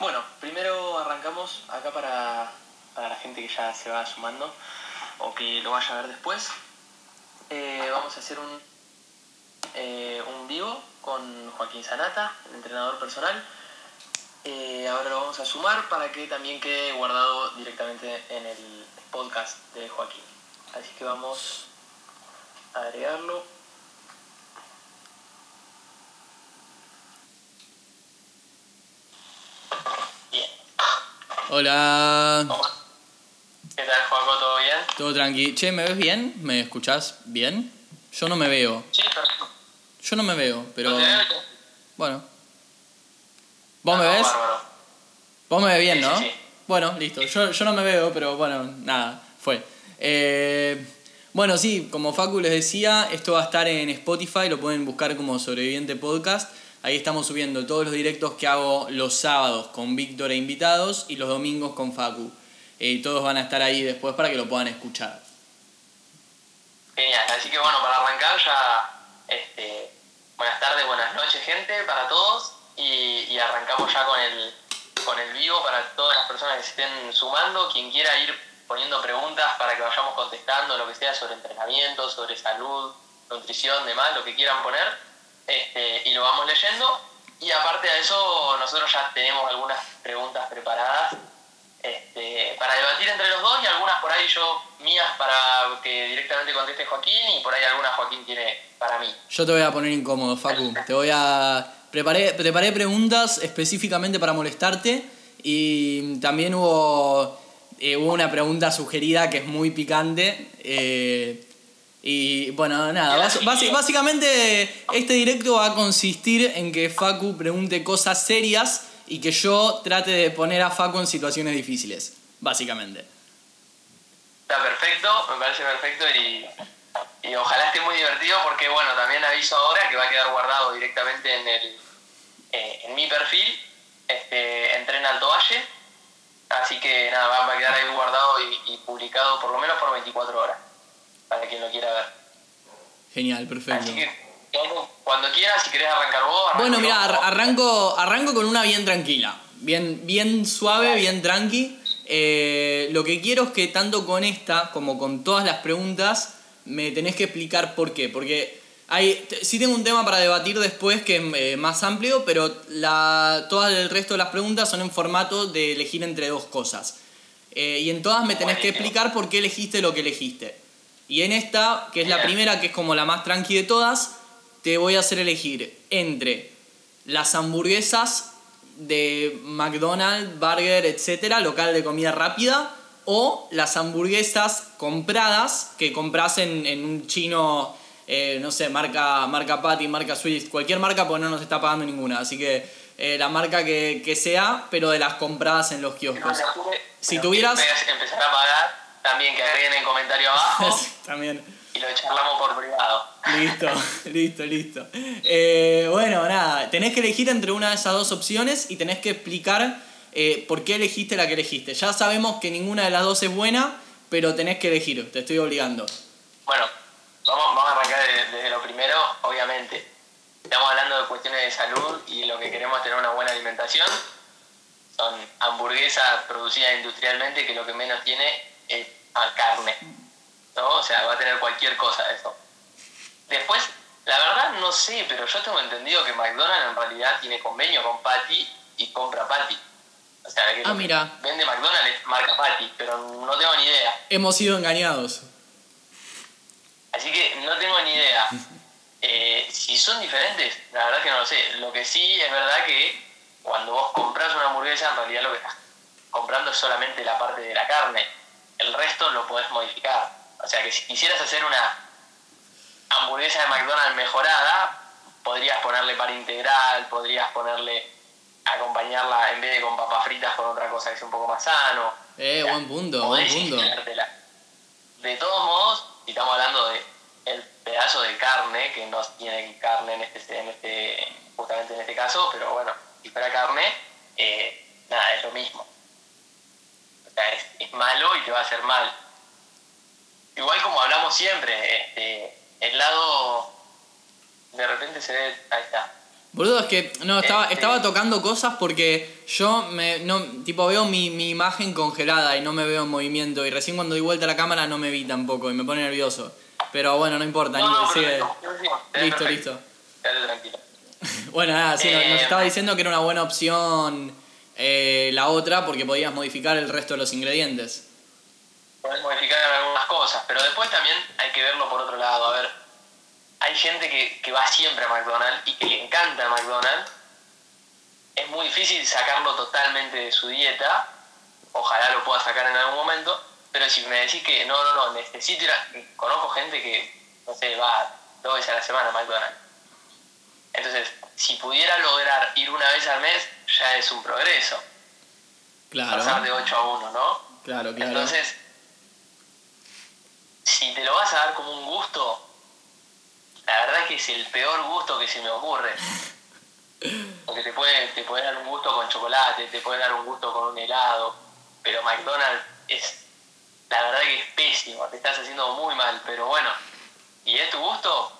Bueno, primero arrancamos acá para, para la gente que ya se va sumando o que lo vaya a ver después. Eh, vamos a hacer un, eh, un vivo con Joaquín Sanata, el entrenador personal. Eh, ahora lo vamos a sumar para que también quede guardado directamente en el podcast de Joaquín. Así que vamos a agregarlo. Hola. ¿Qué tal, Joaco? ¿Todo bien? Todo tranqui. Che, ¿me ves bien? ¿Me escuchás bien? Yo no me veo. Sí, perfecto. Yo no me veo, pero. Bueno. ¿Vos me ves? Vos me ves bien, ¿no? sí, sí. Bueno, listo. Yo, yo no me veo, pero bueno, nada, fue. Eh, bueno, sí, como Facu les decía, esto va a estar en Spotify, lo pueden buscar como Sobreviviente Podcast. Ahí estamos subiendo todos los directos que hago los sábados con Víctor e invitados y los domingos con Facu. Eh, todos van a estar ahí después para que lo puedan escuchar. Genial, así que bueno, para arrancar ya, este, buenas tardes, buenas noches gente, para todos, y, y arrancamos ya con el, con el vivo para todas las personas que se estén sumando, quien quiera ir poniendo preguntas para que vayamos contestando lo que sea sobre entrenamiento, sobre salud, nutrición, demás, lo que quieran poner, este, y lo vamos leyendo, y aparte de eso nosotros ya tenemos algunas preguntas preparadas este, para debatir entre los dos y algunas por ahí yo mías para que directamente conteste Joaquín y por ahí algunas Joaquín tiene para mí. Yo te voy a poner incómodo, Facu. Te voy a. Preparé, preparé preguntas específicamente para molestarte. Y también hubo, eh, hubo una pregunta sugerida que es muy picante. eh, y bueno, nada. básicamente, este directo va a consistir en que Facu pregunte cosas serias y que yo trate de poner a Facu en situaciones difíciles. Básicamente. Está perfecto, me parece perfecto y, y ojalá esté muy divertido porque bueno, también aviso ahora que va a quedar guardado directamente en, el, eh, en mi perfil, este, Entrena Alto Valle, así que nada, va, va a quedar ahí guardado y, y publicado por lo menos por 24 horas, para quien lo quiera ver. Genial, perfecto. Así que cuando quieras, si querés arrancar vos. Bueno, mira, ar- arranco, arranco con una bien tranquila. Bien, bien suave, bien tranqui. Eh, lo que quiero es que tanto con esta como con todas las preguntas me tenés que explicar por qué. Porque hay, sí tengo un tema para debatir después que es eh, más amplio, pero la, todo el resto de las preguntas son en formato de elegir entre dos cosas. Eh, y en todas me tenés que explicar por qué elegiste lo que elegiste. Y en esta, que es la primera, que es como la más tranqui de todas, te voy a hacer elegir entre las hamburguesas de McDonald's, Burger, etcétera, local de comida rápida, o las hamburguesas compradas que compras en, en un chino, eh, no sé, marca, marca Patty, marca Swiss, cualquier marca, pues no nos está pagando ninguna. Así que eh, la marca que, que sea, pero de las compradas en los kioscos. Si tuvieras- Empezar a pagar, también que agreguen en comentario abajo También. y lo charlamos por privado. Listo, listo, listo. Eh, bueno, nada, tenés que elegir entre una de esas dos opciones y tenés que explicar eh, por qué elegiste la que elegiste. Ya sabemos que ninguna de las dos es buena, pero tenés que elegir, te estoy obligando. Bueno, vamos, vamos a arrancar de- desde, lo primero, obviamente. Estamos hablando de cuestiones de salud y lo que queremos es tener una buena alimentación. Son hamburguesas producidas industrialmente que lo que menos tiene ah, carne. ¿no? O sea, va a tener cualquier cosa eso. Después, la verdad no sé, pero yo tengo entendido que McDonald's en realidad tiene convenio con Patty y compra Patty. O sea, que Ah, mira. vende McDonald's es marca Patty, pero no tengo ni idea. Hemos sido engañados. Así que no tengo ni idea. Eh, si son diferentes, la verdad que no lo sé. Lo que sí es verdad que cuando vos compras una hamburguesa, en realidad lo que estás comprando es solamente la parte de la carne. El resto lo podés modificar. O sea que si quisieras hacer una hamburguesa de McDonald's mejorada, podrías ponerle par integral, podrías ponerle, acompañarla en vez de con papas fritas con otra cosa que sea un poco más sano. Eh, O sea, buen punto, buen punto. De todos modos, si estamos hablando de el pedazo de carne, que no tiene carne en este, en este justamente en este caso, pero bueno, si fuera carne, eh, nada, es lo mismo. O sea, es, es malo y te va a hacer mal. Igual como hablamos siempre, este, el lado de repente se ve, ahí está, Boludo, es que no, estaba, Este- estaba tocando cosas porque yo me, no, tipo, veo mi, mi imagen congelada y no me veo en movimiento. Y recién cuando di vuelta a la cámara no me vi tampoco y me pone nervioso. Pero bueno, no importa, No, no, sigue. ves Listo, listo. Quédate tranquilo. Bueno, nada, sí, nos- nos Eh, estaba diciendo que era una buena opción eh, la otra porque podías modificar el resto de los ingredientes. Podés modificar algunas cosas, pero después también hay que verlo por otro lado. A ver, hay gente que, que va siempre a McDonald's y que le encanta McDonald's. Es muy difícil sacarlo totalmente de su dieta. Ojalá lo pueda sacar en algún momento. Pero si me decís que no, no, no, necesito ir a... Conozco gente que, no sé, va dos veces a la semana a McDonald's. Entonces, si pudiera lograr ir una vez al mes, ya es un progreso. Pasar Claro, de 8 a 1, ¿no? claro, claro. Entonces, si te lo vas a dar como un gusto, la verdad que es el peor gusto que se me ocurre. Porque te puede, te puede dar un gusto con chocolate, te puede dar un gusto con un helado, pero McDonald's es, la verdad que es pésimo, te estás haciendo muy mal, pero bueno, y es tu gusto,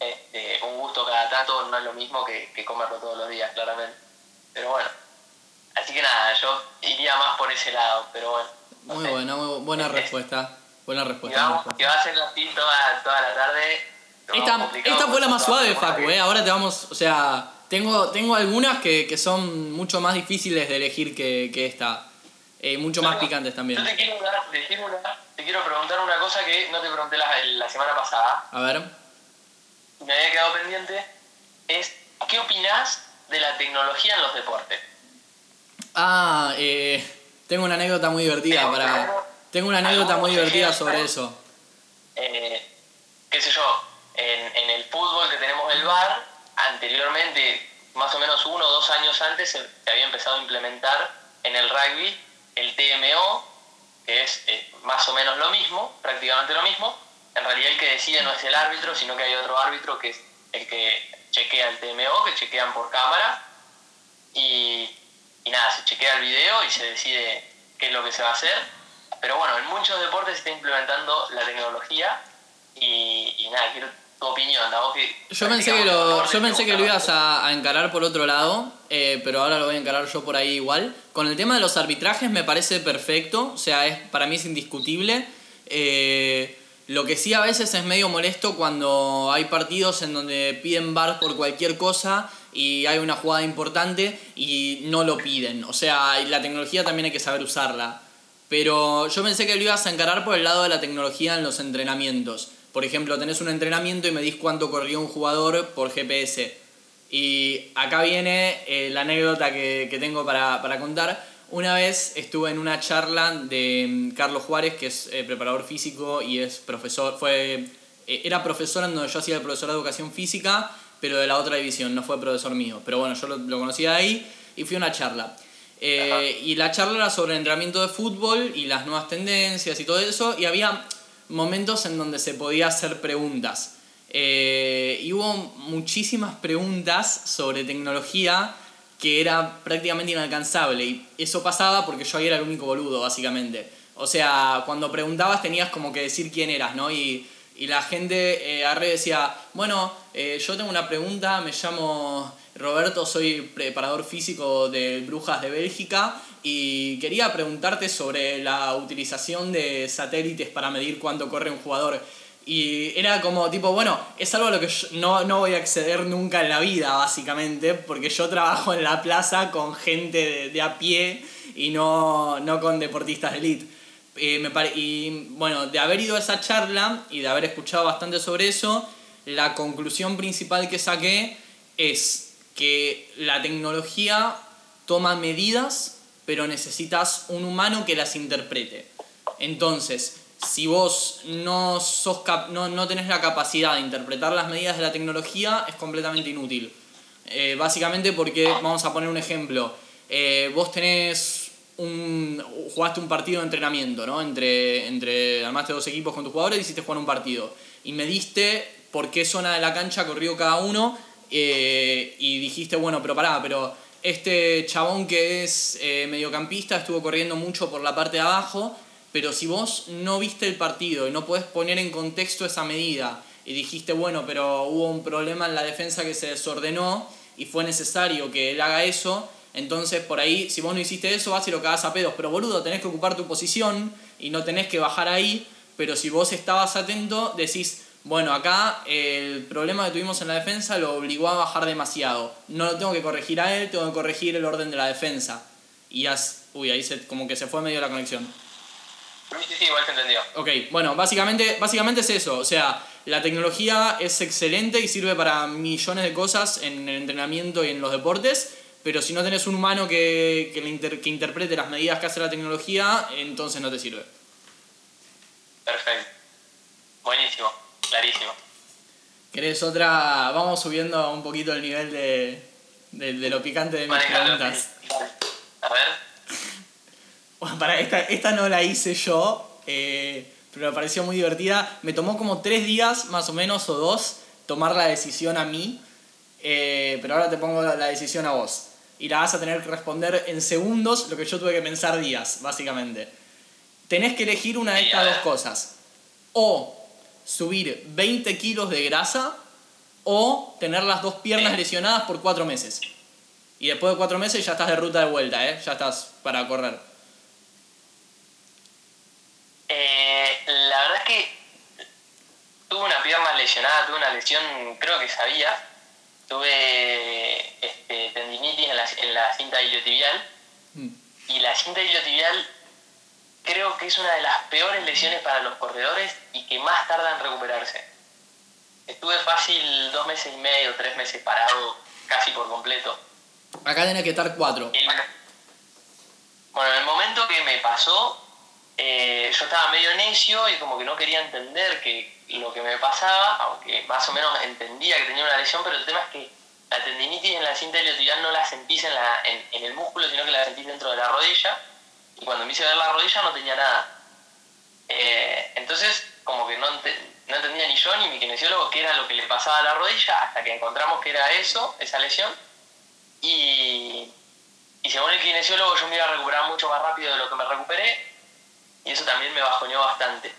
este, un gusto cada tanto no es lo mismo que, que comerlo todos los días, claramente. Pero bueno, así que nada, yo iría más por ese lado, pero bueno. no Muy sé. buena, muy buena respuesta. Buena respuesta. que va a ser así toda, toda la tarde. Esta, esta fue la más suave, Facu, ¿eh? Ahora te vamos, o sea, tengo, tengo algunas que, que son mucho más difíciles de elegir que, que esta. Eh, mucho más picantes también. Yo te quiero, decir una- te quiero preguntar una cosa que no te pregunté la, la semana pasada, A ver. me había quedado pendiente, es ¿qué opinás de la tecnología en los deportes? Ah, eh, tengo una anécdota muy divertida para... Tengo una anécdota muy divertida sobre eso. eh, qué sé yo, en, en el fútbol que tenemos el VAR, anteriormente, más o menos uno o dos años antes, se, se había empezado a implementar en el rugby el TMO, que es eh, más o menos lo mismo, prácticamente lo mismo. En realidad el que decide no es el árbitro, sino que hay otro árbitro que es el que chequea el TMO, que chequean por cámara. Y, y nada, se chequea el video y se decide qué es lo que se va a hacer. Pero bueno, en muchos deportes se está implementando la tecnología y, y nada, quiero tu opinión. ¿no? Vos que Yo pensé que lo, yo pensé que lo ibas a, a encarar por otro lado, eh, pero ahora lo voy a encarar yo por ahí igual. Con el tema de los arbitrajes me parece perfecto, o sea, es, para mí es indiscutible. Eh, lo que sí a veces es medio molesto cuando hay partidos en donde piden bar por cualquier cosa y hay una jugada importante y no lo piden. O sea, la tecnología también hay que saber usarla. Pero yo pensé que lo ibas a encarar por el lado de la tecnología en los entrenamientos. Por ejemplo, tenés un entrenamiento y medís cuánto corrió un jugador por GPS. Y acá viene eh, la anécdota que, que tengo para, para contar. Una vez estuve en una charla de mm, Carlos Juárez, que es eh, preparador físico y es profesor, fue, eh, era profesor en donde yo hacía el profesor de educación física, pero de la otra división, no fue profesor mío. Pero bueno, yo lo, lo conocía ahí y fui a una charla. Eh, y la charla era sobre el entrenamiento de fútbol y las nuevas tendencias y todo eso. Y había momentos en donde se podía hacer preguntas. Y hubo muchísimas preguntas sobre tecnología que era prácticamente inalcanzable. Y eso pasaba porque yo ahí era el único boludo, básicamente. O sea, cuando preguntabas tenías como que decir quién eras, ¿no? Y, y la gente eh, decía, bueno, eh, yo tengo una pregunta, me llamo Roberto, soy preparador físico de Brujas de Bélgica y quería preguntarte sobre la utilización de satélites para medir cuánto corre un jugador. Y era como tipo, bueno, es algo a lo que yo no, no voy a acceder nunca en la vida, básicamente, porque yo trabajo en la plaza con gente de, a pie y no, no con deportistas de elite. Eh, y bueno, de haber ido a esa charla y de haber escuchado bastante sobre eso, la conclusión principal que saqué es que la tecnología toma medidas, pero necesitas un humano que las interprete. Entonces, si vos no, sos cap- no, no tenés la capacidad de interpretar las medidas de la tecnología, es completamente inútil. Eh, básicamente porque, vamos a poner un ejemplo, eh, vos tenés un, jugaste un partido de entrenamiento, ¿no? Entre, entre, armaste dos equipos con tus jugadores y hiciste jugar un partido. Y mediste por qué zona de la cancha corrió cada uno eh, y dijiste, bueno, pero pará, pero este chabón que es mediocampista estuvo corriendo mucho por la parte de abajo, pero si vos no viste el partido y no podés poner en contexto esa medida y dijiste, bueno, pero hubo un problema en la defensa que se desordenó y fue necesario que él haga eso, entonces por ahí, si vos no hiciste eso, vas y lo cagás a pedos. Pero boludo, tenés que ocupar tu posición y no tenés que bajar ahí. Pero si vos estabas atento, decís, bueno, acá el problema que tuvimos en la defensa lo obligó a bajar demasiado. No lo tengo que corregir a él, tengo que corregir el orden de la defensa. Y as... Uy, ahí se, como que se fue medio la conexión. Sí, sí, sí, igual se entendió. Ok, bueno, básicamente, básicamente es eso. O sea, la tecnología es excelente y sirve para millones de cosas en el entrenamiento y en los deportes. Pero si no tenés un humano que, que, le inter- que interprete las medidas que hace la tecnología, entonces no te sirve. Perfecto. Buenísimo, clarísimo. ¿Querés otra? Vamos subiendo un poquito el nivel de, de, de lo picante de mis Manejalo. preguntas. Para esta, esta no la hice yo, eh, pero me pareció muy divertida. Me tomó como tres días, más o menos, o dos, tomar la decisión a mí. eh, pero ahora te pongo la, la decisión a vos. Y la vas a tener que responder en segundos lo que yo tuve que pensar días, básicamente. Tenés que elegir una de estas dos cosas. O subir 20 kilos de grasa o tener las dos piernas lesionadas por cuatro meses. Y después de cuatro meses ya estás de ruta de vuelta, ¿eh? Ya estás para correr. Eh, la verdad es que tuve una pierna lesionada, tuve una lesión, creo que sabía. Tuve este, tendinitis en la, en la cinta iliotibial. Mm. Y la cinta iliotibial creo que es una de las peores lesiones para los corredores y que más tarda en recuperarse. Estuve fácil dos meses y medio, tres meses parado casi por completo. Acá tenés que estar cuatro. El- bueno, en el momento que me pasó, eh, yo estaba medio necio y como que no quería entender que lo que me pasaba, aunque más o menos entendía que tenía una lesión, pero el tema es que la tendinitis en la cinta iliotibial no la sentís en, la, en, en el músculo, sino que la sentís dentro de la rodilla. Y cuando me hice ver la rodilla no tenía nada. Eh, entonces, como que no, ente- no entendía ni yo ni mi kinesiólogo qué era lo que le pasaba a la rodilla, hasta que encontramos que era eso, esa lesión. Y, y según el kinesiólogo yo me iba a recuperar mucho más rápido de lo que me recuperé y eso también me bajoneó bastante.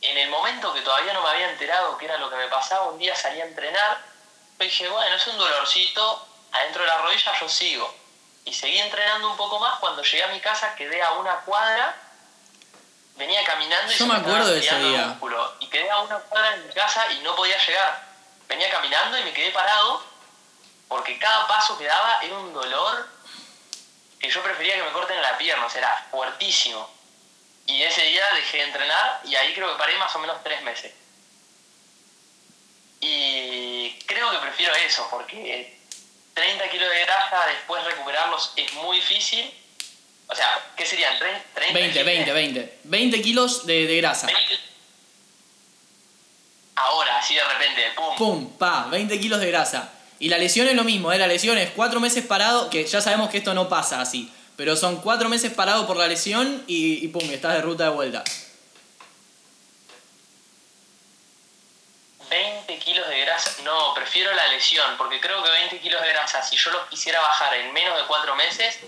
En el momento que todavía no me había enterado qué era lo que me pasaba, un día salí a entrenar y dije, bueno, es un dolorcito adentro de la rodilla, yo sigo. Y seguí entrenando un poco más, cuando llegué a mi casa quedé a una cuadra, venía caminando y Yo se me acuerdo de ese día. músculo. Y quedé a una cuadra en mi casa y no podía llegar. Venía caminando y me quedé parado porque cada paso que daba era un dolor que yo prefería que me corten la pierna, o sea, era fuertísimo. Y ese día dejé de entrenar y ahí creo que paré más o menos tres meses. Y creo que prefiero eso, porque 30 kilos de grasa después recuperarlos es muy difícil. O sea, ¿qué serían? ¿30? 20, 20, 20. 20 kilos de, de grasa. 20. Ahora, así de repente, pum. Pum, pa, 20 kilos de grasa. Y la lesión es lo mismo, ¿eh? La lesión es cuatro meses parado, que ya sabemos que esto no pasa así. Pero son cuatro meses parado por la lesión y, y pum, estás de ruta de vuelta. 20 kilos de grasa. No, prefiero la lesión, porque creo que 20 kilos de grasa, si yo los quisiera bajar en menos de 4 meses,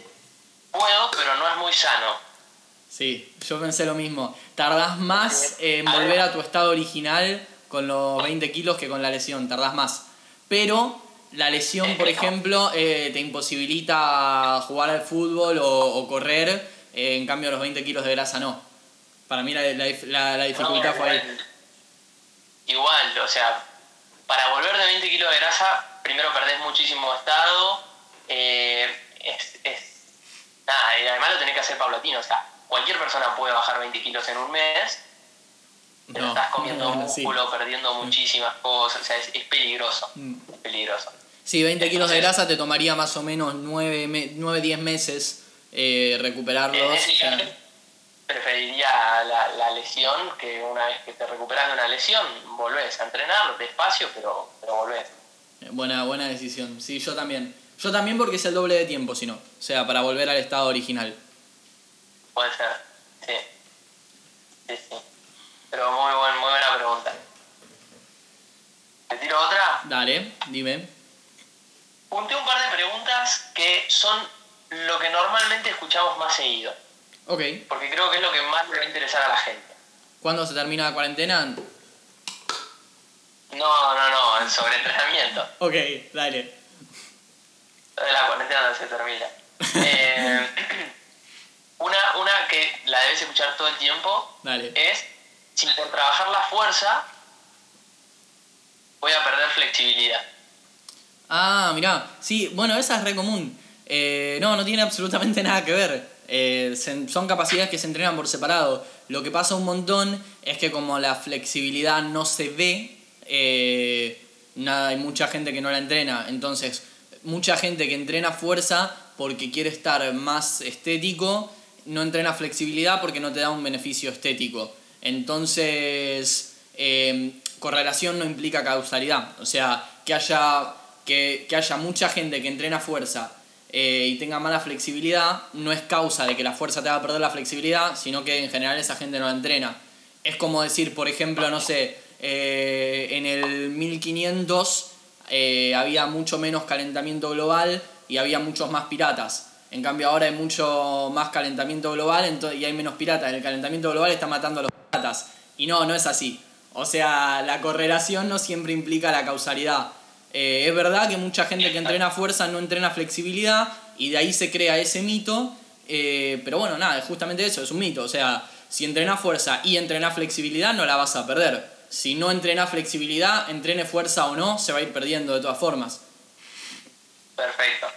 puedo, pero no es muy sano. Sí, yo pensé lo mismo. Tardás más en volver a tu estado original con los 20 kilos que con la lesión, tardás más. Pero la lesión, por ejemplo, eh, te imposibilita jugar al fútbol o, o correr, eh, en cambio los 20 kilos de grasa no. Para mí la, la, la- la dificultad No, fue ahí. igual, o sea, para volver de 20 kilos de grasa, primero perdés muchísimo estado, eh, es, es- nada, y además lo tenés que hacer paulatino, o sea, cualquier persona puede bajar 20 kilos en un mes, pero No, estás comiendo no, sí. músculo, perdiendo muchísimas cosas, o sea, es, es peligroso, Mm. es peligroso. Sí, 20 kilos de grasa te tomaría más o menos 9-10 meses eh, recuperarlos. O sea, caso, preferiría la, la lesión que una vez que te recuperas de una lesión, volvés a entrenar despacio, pero, pero volvés. buena, buena decisión. Sí, yo también. Yo también porque es el doble de tiempo, si no. O sea, para volver al estado original. Puede ser, sí. Sí, sí. Pero muy, buen, muy buena pregunta. ¿Te tiro otra? Dale, dime. Junté un par de preguntas que son lo que normalmente escuchamos más seguido, Ok. porque creo que es lo que más le va a interesar a la gente. ¿Cuándo se termina la cuarentena? No, no, no, sobre entrenamiento. Ok, dale. la cuarentena no se termina. Eh, una, una que la debes escuchar todo el tiempo Dale. es, si por trabajar la fuerza voy a perder flexibilidad. Ah, mirá. Sí, bueno, esa es re común. Eh, no, no tiene absolutamente nada que ver. Eh, son capacidades que se entrenan por separado. Lo que pasa un montón es que como la flexibilidad no se ve, eh, hay mucha gente que no la entrena. Entonces, mucha gente que entrena fuerza porque quiere estar más estético, no entrena flexibilidad porque no te da un beneficio estético. Entonces, correlación no implica causalidad. O sea, que haya, que, haya mucha gente que entrena fuerza eh, y tenga mala flexibilidad no es causa de que la fuerza te haga perder la flexibilidad, sino que en general esa gente no la entrena. Es como decir, por ejemplo, no sé, eh, en el 1500 eh, había mucho menos calentamiento global y había muchos más piratas. En cambio ahora hay mucho más calentamiento global y hay menos piratas. El calentamiento global está matando a los piratas. Y no, no es así. O sea, la correlación no siempre implica la causalidad. Eh, es verdad que mucha gente que entrena fuerza no entrena flexibilidad y de ahí se crea ese mito, eh, pero bueno, nada, es justamente eso, es un mito. O sea, si entrenas fuerza y entrenas flexibilidad no la vas a perder. Si no entrenas flexibilidad, entrene fuerza o no, se va a ir perdiendo de todas formas. Perfecto.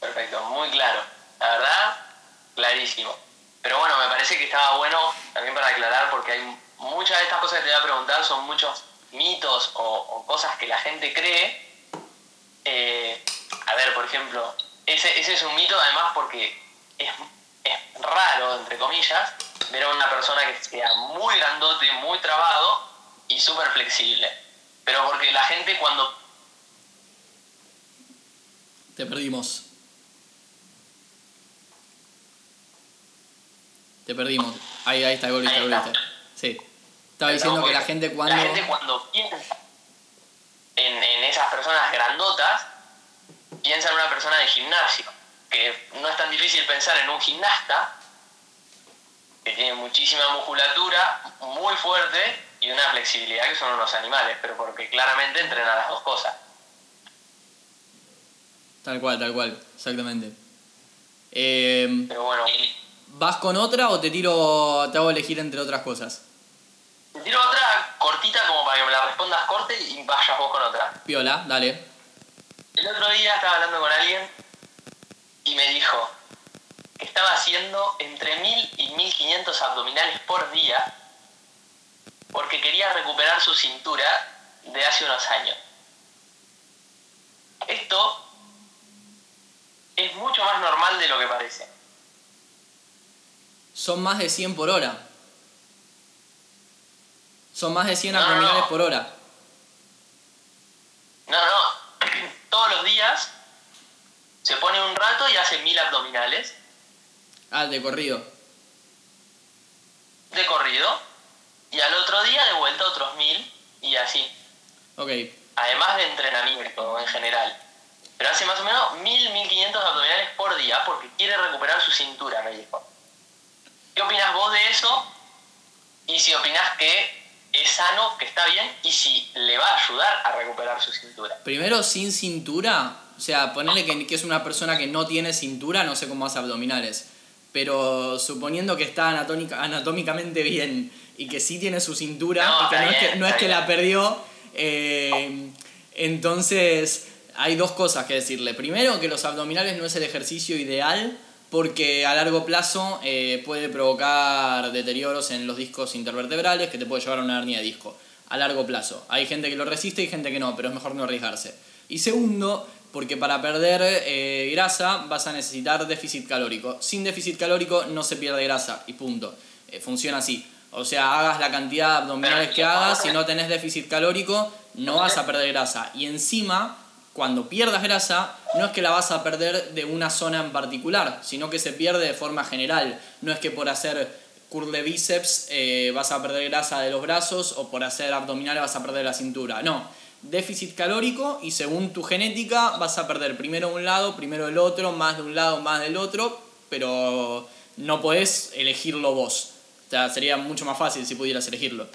Perfecto, muy claro. La verdad, clarísimo. Pero bueno, me parece que estaba bueno también para aclarar porque hay muchas de estas cosas que te voy a preguntar son muchos mitos o, o cosas que la gente cree. Eh, a ver, por ejemplo, ese, ese es un mito además porque es, es raro, entre comillas, ver a una persona que sea muy grandote, muy trabado y súper flexible. Pero porque la gente cuando Te perdimos. Te perdimos. Ahí, ahí está, volviste, volviste. Sí. Estaba diciendo que la gente cuando... La gente cuando piensa en, en esas personas grandotas, piensa en una persona de gimnasio. Que no es tan difícil pensar en un gimnasta que tiene muchísima musculatura, muy fuerte y una flexibilidad que son unos animales, pero porque claramente entrena las dos cosas. Tal cual, tal cual, exactamente. Eh, Pero bueno, ¿Vas con otra o te tiro, te hago elegir entre otras cosas? Te tiro otra cortita como para que me la respondas corte y vayas vos con otra. Piola, dale. El otro día estaba hablando con alguien y me dijo que estaba haciendo entre 1000 y 1500 abdominales por día porque quería recuperar su cintura de hace unos años. Esto es mucho más normal de lo que parece. Son más de 100 por hora. Son más de 100 No, no, abdominales no. por hora. No, no, todos los días se pone un rato y hace 1000 abdominales Ah, de corrido. de corrido y al otro día de vuelta otros 1000 y así. Ok. además de entrenamiento en general. Pero hace más o menos 1000, 1500 abdominales por día porque quiere recuperar su cintura, me dijo. ¿Qué opinas vos de eso? Y si opinás que es sano, que está bien, y si le va a ayudar a recuperar su cintura. Primero, sin cintura. O sea, ponerle que, que es una persona que no tiene cintura, no sé cómo hace abdominales. Pero suponiendo que está anatómica, anatómicamente bien y que sí tiene su cintura, No, y que es que, no es la perdió, eh, entonces hay dos cosas que decirle. Primero, que los abdominales no es el ejercicio ideal porque a largo plazo eh, puede provocar deterioros en los discos intervertebrales que te puede llevar a una hernia de disco. A largo plazo. Hay gente que lo resiste y gente que no, pero es mejor no arriesgarse. Y segundo, porque para perder eh, grasa vas a necesitar déficit calórico. Sin déficit calórico no se pierde grasa y punto. Eh, funciona así. O sea, hagas la cantidad de abdominales que hagas, si no tenés déficit calórico, no vas a perder grasa. Y encima, cuando pierdas grasa, no es que la vas a perder de una zona en particular, sino que se pierde de forma general. No es que por hacer curl de bíceps eh, vas a perder grasa de los brazos o por hacer abdominales vas a perder la cintura. No, déficit calórico y según tu genética vas a perder primero un lado, primero el otro, más de un lado, más del otro, pero no podés elegirlo vos. O sea, sería mucho más fácil si pudieras elegirlo.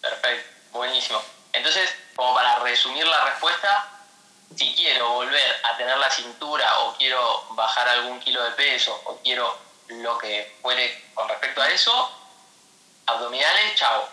Perfecto, buenísimo. Entonces, como para resumir la respuesta, si quiero volver a tener la cintura o quiero bajar algún kilo de peso o quiero lo que fuere con respecto a eso, abdominales, chao.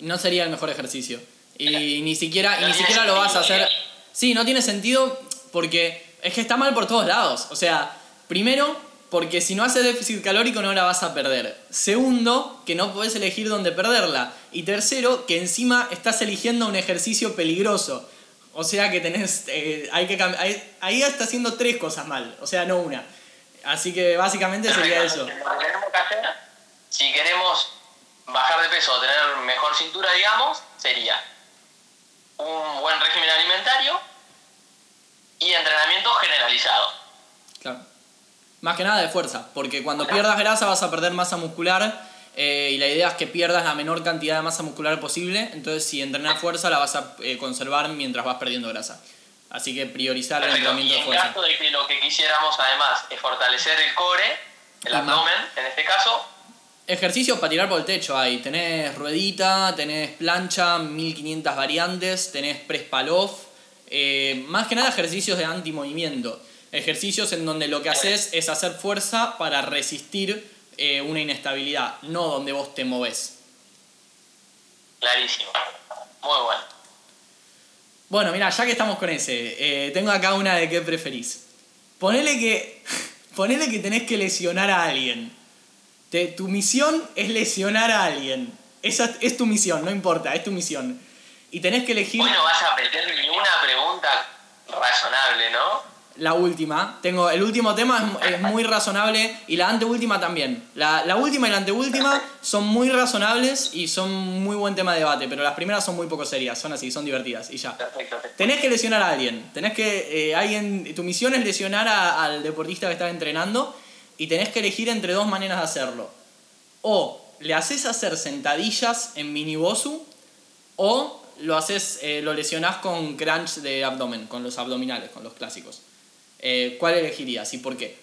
No sería el mejor ejercicio. Y ni siquiera, ni siquiera lo vas a hacer. Sí, no tiene sentido porque es que está mal por todos lados. O sea, primero, porque si no haces déficit calórico no la vas a perder. Segundo, que no puedes elegir dónde perderla. Y tercero, que encima estás eligiendo un ejercicio peligroso. O sea que tenés. Eh, hay que ahí, ahí está haciendo tres cosas mal, o sea, no una. Así que básicamente sería eso. si queremos bajar de peso o tener mejor cintura, digamos, sería un buen régimen alimentario y entrenamiento generalizado. Claro. Más que nada de fuerza, porque cuando pierdas grasa vas a perder masa muscular eh, y la idea es que pierdas la menor cantidad de masa muscular posible, entonces si entrenas fuerza la vas a eh, conservar mientras vas perdiendo grasa. Así que priorizar el entrenamiento de fuerza. En caso de que lo que quisiéramos además es fortalecer el core, el abdomen en este caso. Ejercicios para tirar por el techo hay. Tenés ruedita, tenés plancha, 1500 variantes, tenés press paloff. Eh, más que nada ejercicios de antimovimiento. Ejercicios en donde lo que haces es hacer fuerza para resistir eh, una inestabilidad, no donde vos te moves. Clarísimo. Muy bueno. Bueno, mira, ya que estamos con ese, eh, tengo acá una de qué preferís. Ponele que, ponele que tenés que lesionar a alguien. tu misión es lesionar a alguien. Esa es tu misión, no importa, es tu misión. Y tenés que elegir... Bueno, vas a meter una pregunta razonable, ¿no? La última. Tengo, el último tema es, muy razonable y la anteúltima también. La, la, última y la anteúltima son muy razonables y son muy buen tema de debate, pero las primeras son muy poco serias, son así, son divertidas y ya. Tenés que lesionar a alguien. Tenés que, eh, alguien, tu misión es lesionar al deportista que estás entrenando y tenés que elegir entre dos maneras de hacerlo. O le haces hacer sentadillas en mini bosu o lo haces, eh, lo lesionás con crunch de abdomen, con los abdominales, con los clásicos. Eh, ¿cuál elegirías y por qué?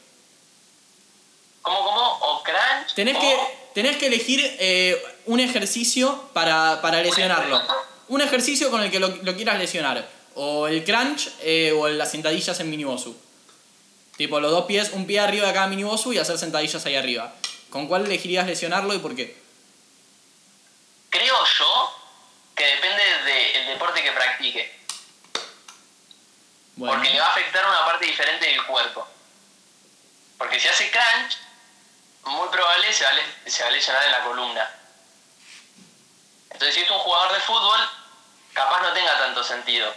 ¿Cómo, cómo? ¿O crunch? Tenés, Que, tenés que elegir eh, un ejercicio para, para lesionarlo. Un ejercicio con el que lo, quieras lesionar. O el crunch eh, o las sentadillas en minibosu. Tipo, los dos pies, un pie arriba de cada minibosu y hacer sentadillas ahí arriba. ¿Con cuál elegirías lesionarlo y por qué? Creo yo que depende del deporte que practique. Porque le va a afectar una parte diferente del cuerpo. Porque si hace crunch, muy probable se va, a, se va en la columna. Entonces, si es un jugador de fútbol, capaz no tenga tanto sentido.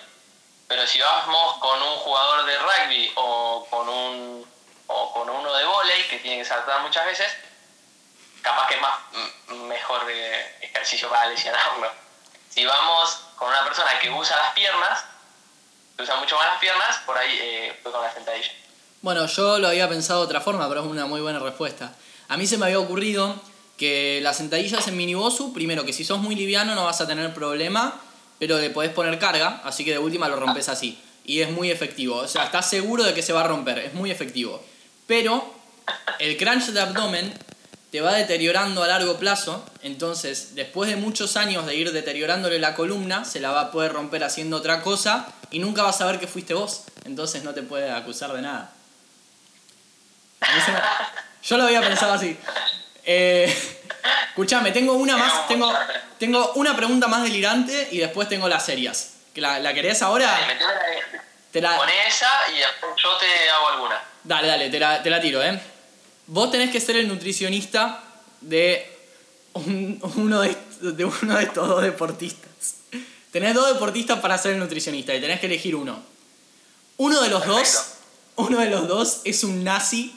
Pero si vamos con un jugador de rugby o con, un, o con uno de volei que tiene que saltar muchas veces, capaz que es más mejor ejercicio para lesionarlo. Si vamos con una persona que usa las piernas, usa mucho más las piernas, por ahí eh, fue con la sentadilla. Bueno, yo lo había pensado de otra forma, pero es una muy buena respuesta. A mí se me había ocurrido que las sentadillas en minibosu, primero que si sos muy liviano no vas a tener problema, pero le podés poner carga, así que de última lo rompes así. Y es muy efectivo, o sea, estás seguro de que se va a romper, es muy efectivo. Pero el crunch de abdomen te va deteriorando a largo plazo, entonces después de muchos años de ir deteriorándole la columna, se la va a poder romper haciendo otra cosa y nunca vas a saber que fuiste vos, entonces no te puede acusar de nada. Yo lo había pensado así. Eh, escuchame, tengo una más, tengo, tengo una pregunta más delirante y después tengo las serias. ¿Que la, la querés ahora? Te la... Poné esa y yo te hago alguna. Dale, dale, te la, te la tiro, ¿eh? Vos tenés que ser el nutricionista de, uno, de, uno de estos dos deportistas. Tenés dos deportistas para ser el nutricionista y tenés que elegir uno. Uno de los dos, uno de los dos es un nazi.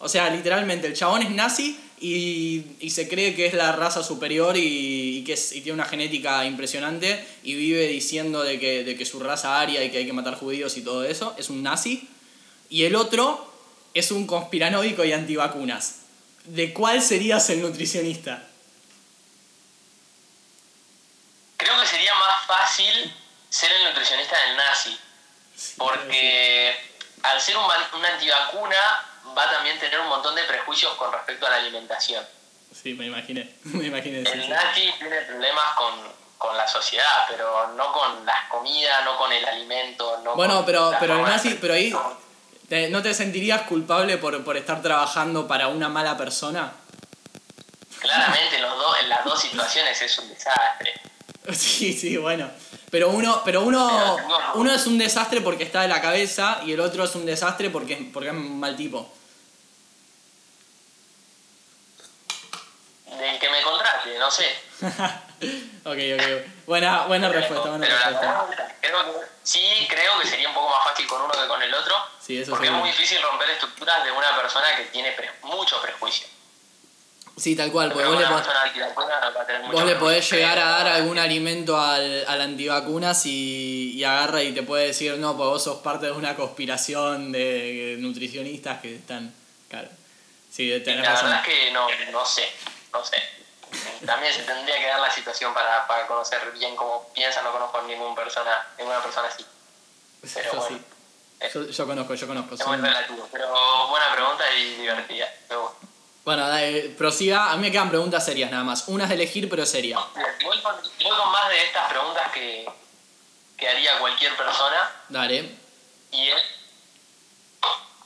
O sea, literalmente, el chabón es nazi y, se cree que es la raza superior y, que tiene una genética impresionante y vive diciendo de que, de que su raza aria y que hay que matar judíos y todo eso. Es un nazi. Y el otro es un conspiranoico y antivacunas. ¿De cuál serías el nutricionista? Creo que sería más fácil ser el nutricionista del nazi. porque al ser un, antivacuna va a también tener un montón de prejuicios con respecto a la alimentación. Sí, me imaginé. Me imaginé el nazi tiene problemas con, con la sociedad, pero no con las comidas, no con el alimento, no Bueno, con pero, pero, de Ignacio, pero ahí. Te- ¿no te sentirías culpable por, por estar trabajando para una mala persona? Claramente los dos, en las dos situaciones es un desastre. Sí, sí, bueno. Pero uno, pero uno, uno es un desastre porque está de la cabeza y el otro es un desastre porque, porque es un mal tipo. Del que me contrate, no sé. ok, ok. Buena, buena respuesta, buena Pero respuesta. creo sí, creo que sería un poco más fácil con uno que con el otro. Sí, eso porque es muy difícil romper estructuras de una persona que tiene pre- mucho prejuicio. Sí, tal cual, porque Pero vos le, vos podés llegar a dar algún alimento al, al antivacunas y, y agarra y te puede decir, no, pues vos sos parte de una conspiración de nutricionistas que están... Claro. Sí, tenés La razón. verdad es que no, no sé, no sé. También se tendría que dar la situación para, para conocer bien cómo piensa, no conozco a ningún persona, ninguna persona así. Pero Yo bueno, sí. Yo, yo conozco, yo conozco. es muy son- relativo. Pero buena pregunta y divertida. Bueno, dale, prosiga. A mí me quedan preguntas serias nada más. Una es de elegir, pero seria. Voy con, voy con más de estas preguntas que, que haría cualquier persona Dale. y es,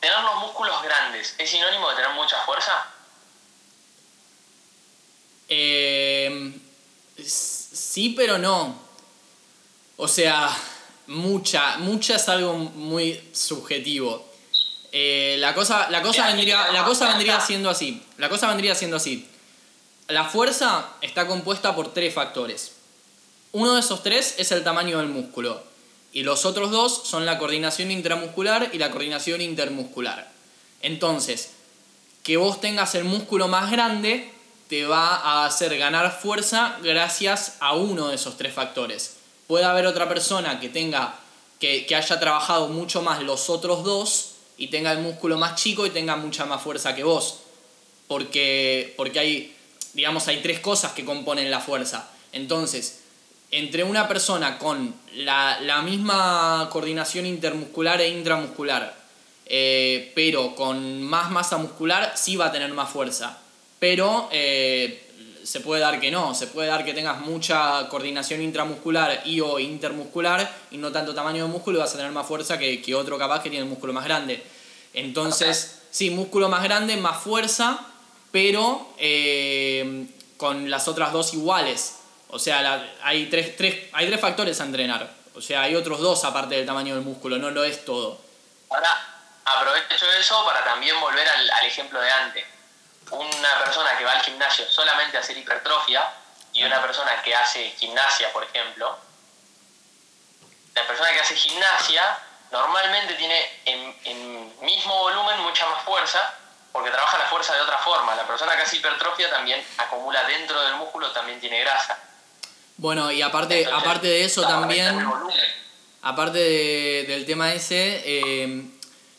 ¿tener los músculos grandes es sinónimo de tener mucha fuerza? Eh, sí, pero no. O sea, mucha, mucha es algo muy subjetivo. Eh, la cosa, la cosa vendría, la cosa vendría siendo así. La cosa vendría siendo así. La fuerza está compuesta por tres factores. Uno de esos tres es el tamaño del músculo. Y los otros dos son la coordinación intramuscular y la coordinación intermuscular. Entonces, que vos tengas el músculo más grande te va a hacer ganar fuerza gracias a uno de esos tres factores. Puede haber otra persona que tenga que, que haya trabajado mucho más los otros dos y tenga el músculo más chico y tenga mucha más fuerza que vos. Porque, porque hay, digamos, hay tres cosas que componen la fuerza. Entonces, entre una persona con la, la misma coordinación intermuscular e intramuscular, eh, pero con más masa muscular, sí va a tener más fuerza. Pero eh, se puede dar que no, se puede dar que tengas mucha coordinación intramuscular y o intermuscular y no tanto tamaño de músculo y vas a tener más fuerza que, que otro capaz que tiene el músculo más grande. Entonces, sí, músculo más grande, más fuerza, pero eh, con las otras dos iguales. O sea, hay, tres, tres, hay tres factores a entrenar. O sea, hay otros dos aparte del tamaño del músculo, no lo es todo. Ahora, aprovecho eso para también volver al, al ejemplo de antes. Una persona que va al gimnasio solamente a hacer hipertrofia y una persona que hace gimnasia, por ejemplo, la persona que hace gimnasia normalmente tiene en, en mismo volumen mucha más fuerza porque trabaja la fuerza de otra forma. La persona que hace hipertrofia también acumula dentro del músculo, también tiene grasa. Bueno, y aparte, Entonces, aparte de eso también... Aparte de- del tema ese, eh,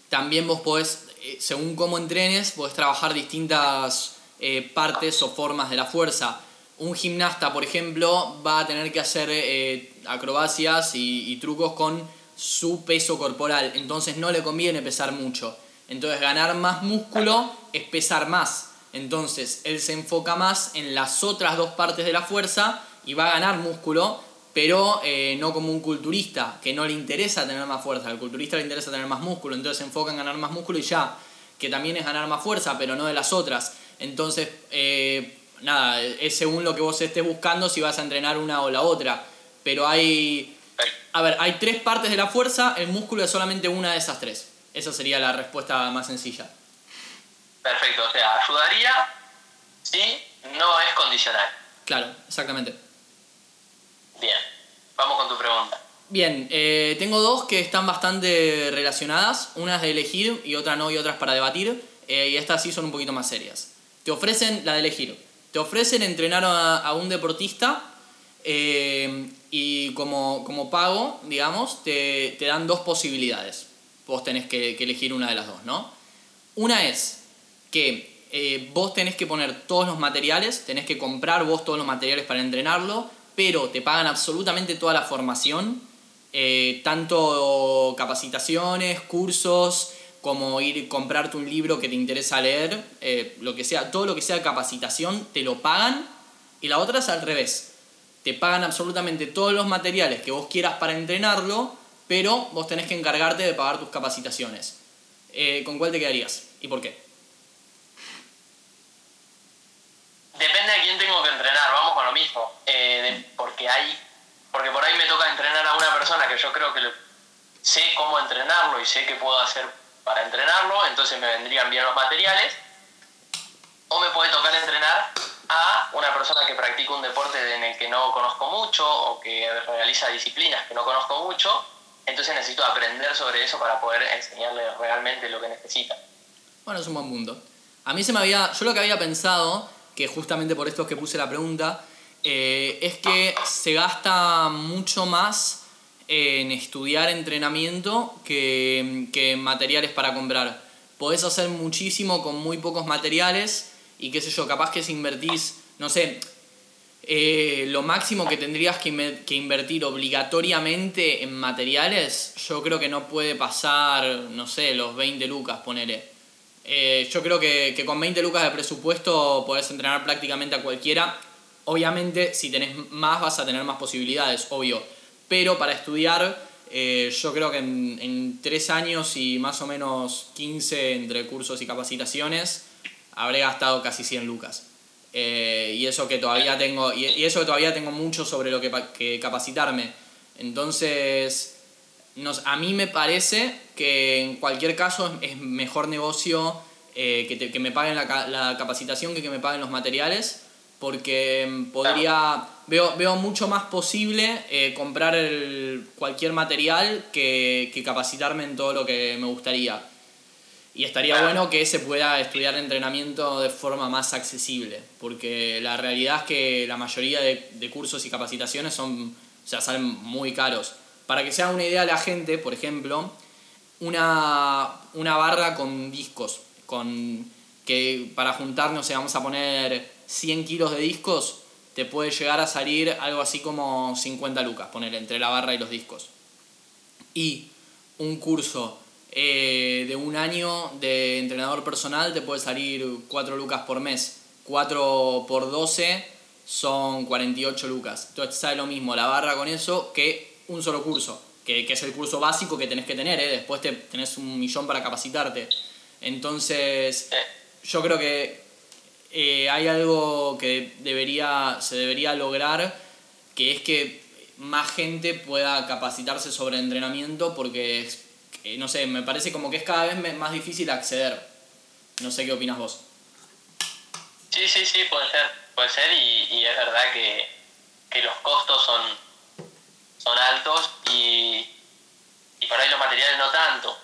también vos podés, eh, según cómo entrenes, podés trabajar distintas eh, partes o formas de la fuerza. Un gimnasta, por ejemplo, va a tener que hacer eh, acrobacias y trucos con su peso corporal, entonces no le conviene pesar mucho. Entonces ganar más músculo es pesar más. Entonces él se enfoca más en las otras dos partes de la fuerza y va a ganar músculo, pero eh, no como un culturista, que no le interesa tener más fuerza. Al culturista le interesa tener más músculo, entonces se enfoca en ganar más músculo y ya, que también es ganar más fuerza, pero no de las otras. Entonces, eh, nada, es según lo que vos estés buscando si vas a entrenar una o la otra. Pero hay, a ver, hay tres partes de la fuerza, el músculo es solamente una de esas tres. Esa sería la respuesta más sencilla. Perfecto, o sea, ayudaría si no es condicional. Claro, exactamente. Bien, vamos con tu pregunta. Bien, eh, tengo dos que están bastante relacionadas. Una es de elegir y otra no y otras para debatir. eh, y estas sí son un poquito más serias. Te ofrecen la de elegir. Te ofrecen entrenar a, un deportista eh, y como, como pago, digamos, te, te dan dos posibilidades. Vos tenés que, que elegir una de las dos, ¿no? Una es que vos tenés que poner todos los materiales, tenés que comprar vos todos los materiales para entrenarlo, pero te pagan absolutamente toda la formación, eh, tanto capacitaciones, cursos, como ir comprarte un libro que te interesa leer, eh, lo que sea, todo lo que sea capacitación te lo pagan, y la otra es al revés. te pagan absolutamente todos los materiales que vos quieras para entrenarlo, pero vos tenés que encargarte de pagar tus capacitaciones. Eh, ¿Con cuál te quedarías y por qué? Depende de quién tengo que entrenar, vamos con lo mismo. Eh, porque hay. Porque por ahí me toca entrenar a una persona que yo creo que sé cómo entrenarlo y sé qué puedo hacer para entrenarlo, entonces me vendrían bien los materiales. O me puede tocar entrenar a una persona que practica un deporte en el que no conozco mucho o que realiza disciplinas que no conozco mucho, entonces necesito aprender sobre eso para poder enseñarle realmente lo que necesita. Bueno, es un buen punto. A mí se me había, yo lo que había pensado, que justamente por esto es que puse la pregunta, eh, es que se gasta mucho más en estudiar entrenamiento que, que materiales para comprar. Podés hacer muchísimo con muy pocos materiales y qué sé yo, capaz que si invertís, no sé, eh, lo máximo que tendrías que, que, invertir obligatoriamente en materiales, yo creo que no puede pasar, no sé, los 20 lucas, ponele. Eh, yo creo que, con 20 lucas de presupuesto podés entrenar prácticamente a cualquiera. Obviamente, si tenés más, vas a tener más posibilidades, obvio. Pero para estudiar, eh, yo creo que en, en 3 años y más o menos 15 entre cursos y capacitaciones, habré gastado casi 100 lucas. Eh, y eso que todavía tengo y, eso que todavía tengo mucho sobre lo que, que capacitarme entonces nos, a mí me parece que en cualquier caso es, mejor negocio eh, que, que, me paguen la, la, capacitación que que me paguen los materiales porque mm, podría veo, veo mucho más posible eh, comprar el, cualquier material que, que capacitarme en todo lo que me gustaría. Y estaría bueno que se pueda estudiar entrenamiento de forma más accesible, porque la realidad es que la mayoría de, de cursos y capacitaciones son, o sea, salen muy caros. Para que sea una idea la gente, por ejemplo, una, una barra con discos, con, que para juntar, no sé, vamos a poner 100 kilos de discos, te puede llegar a salir algo así como 50 lucas, poner entre la barra y los discos. Y un curso eh, de un año de entrenador personal te puede salir 4 lucas por mes. 4 por 12 son 48 lucas. Entonces sale lo mismo la barra con eso que un solo curso, que, que es el curso básico que tenés que tener, ¿eh? después te, tenés un millón para capacitarte. Entonces, yo creo que eh, hay algo que debería, se debería lograr, que es que más gente pueda capacitarse sobre entrenamiento porque eh, no sé, me parece como que es cada vez más difícil acceder. No sé qué opinas vos. Sí, sí, sí, puede ser, puede ser y, es verdad que, los costos son, son altos y, y por ahí los materiales no tanto.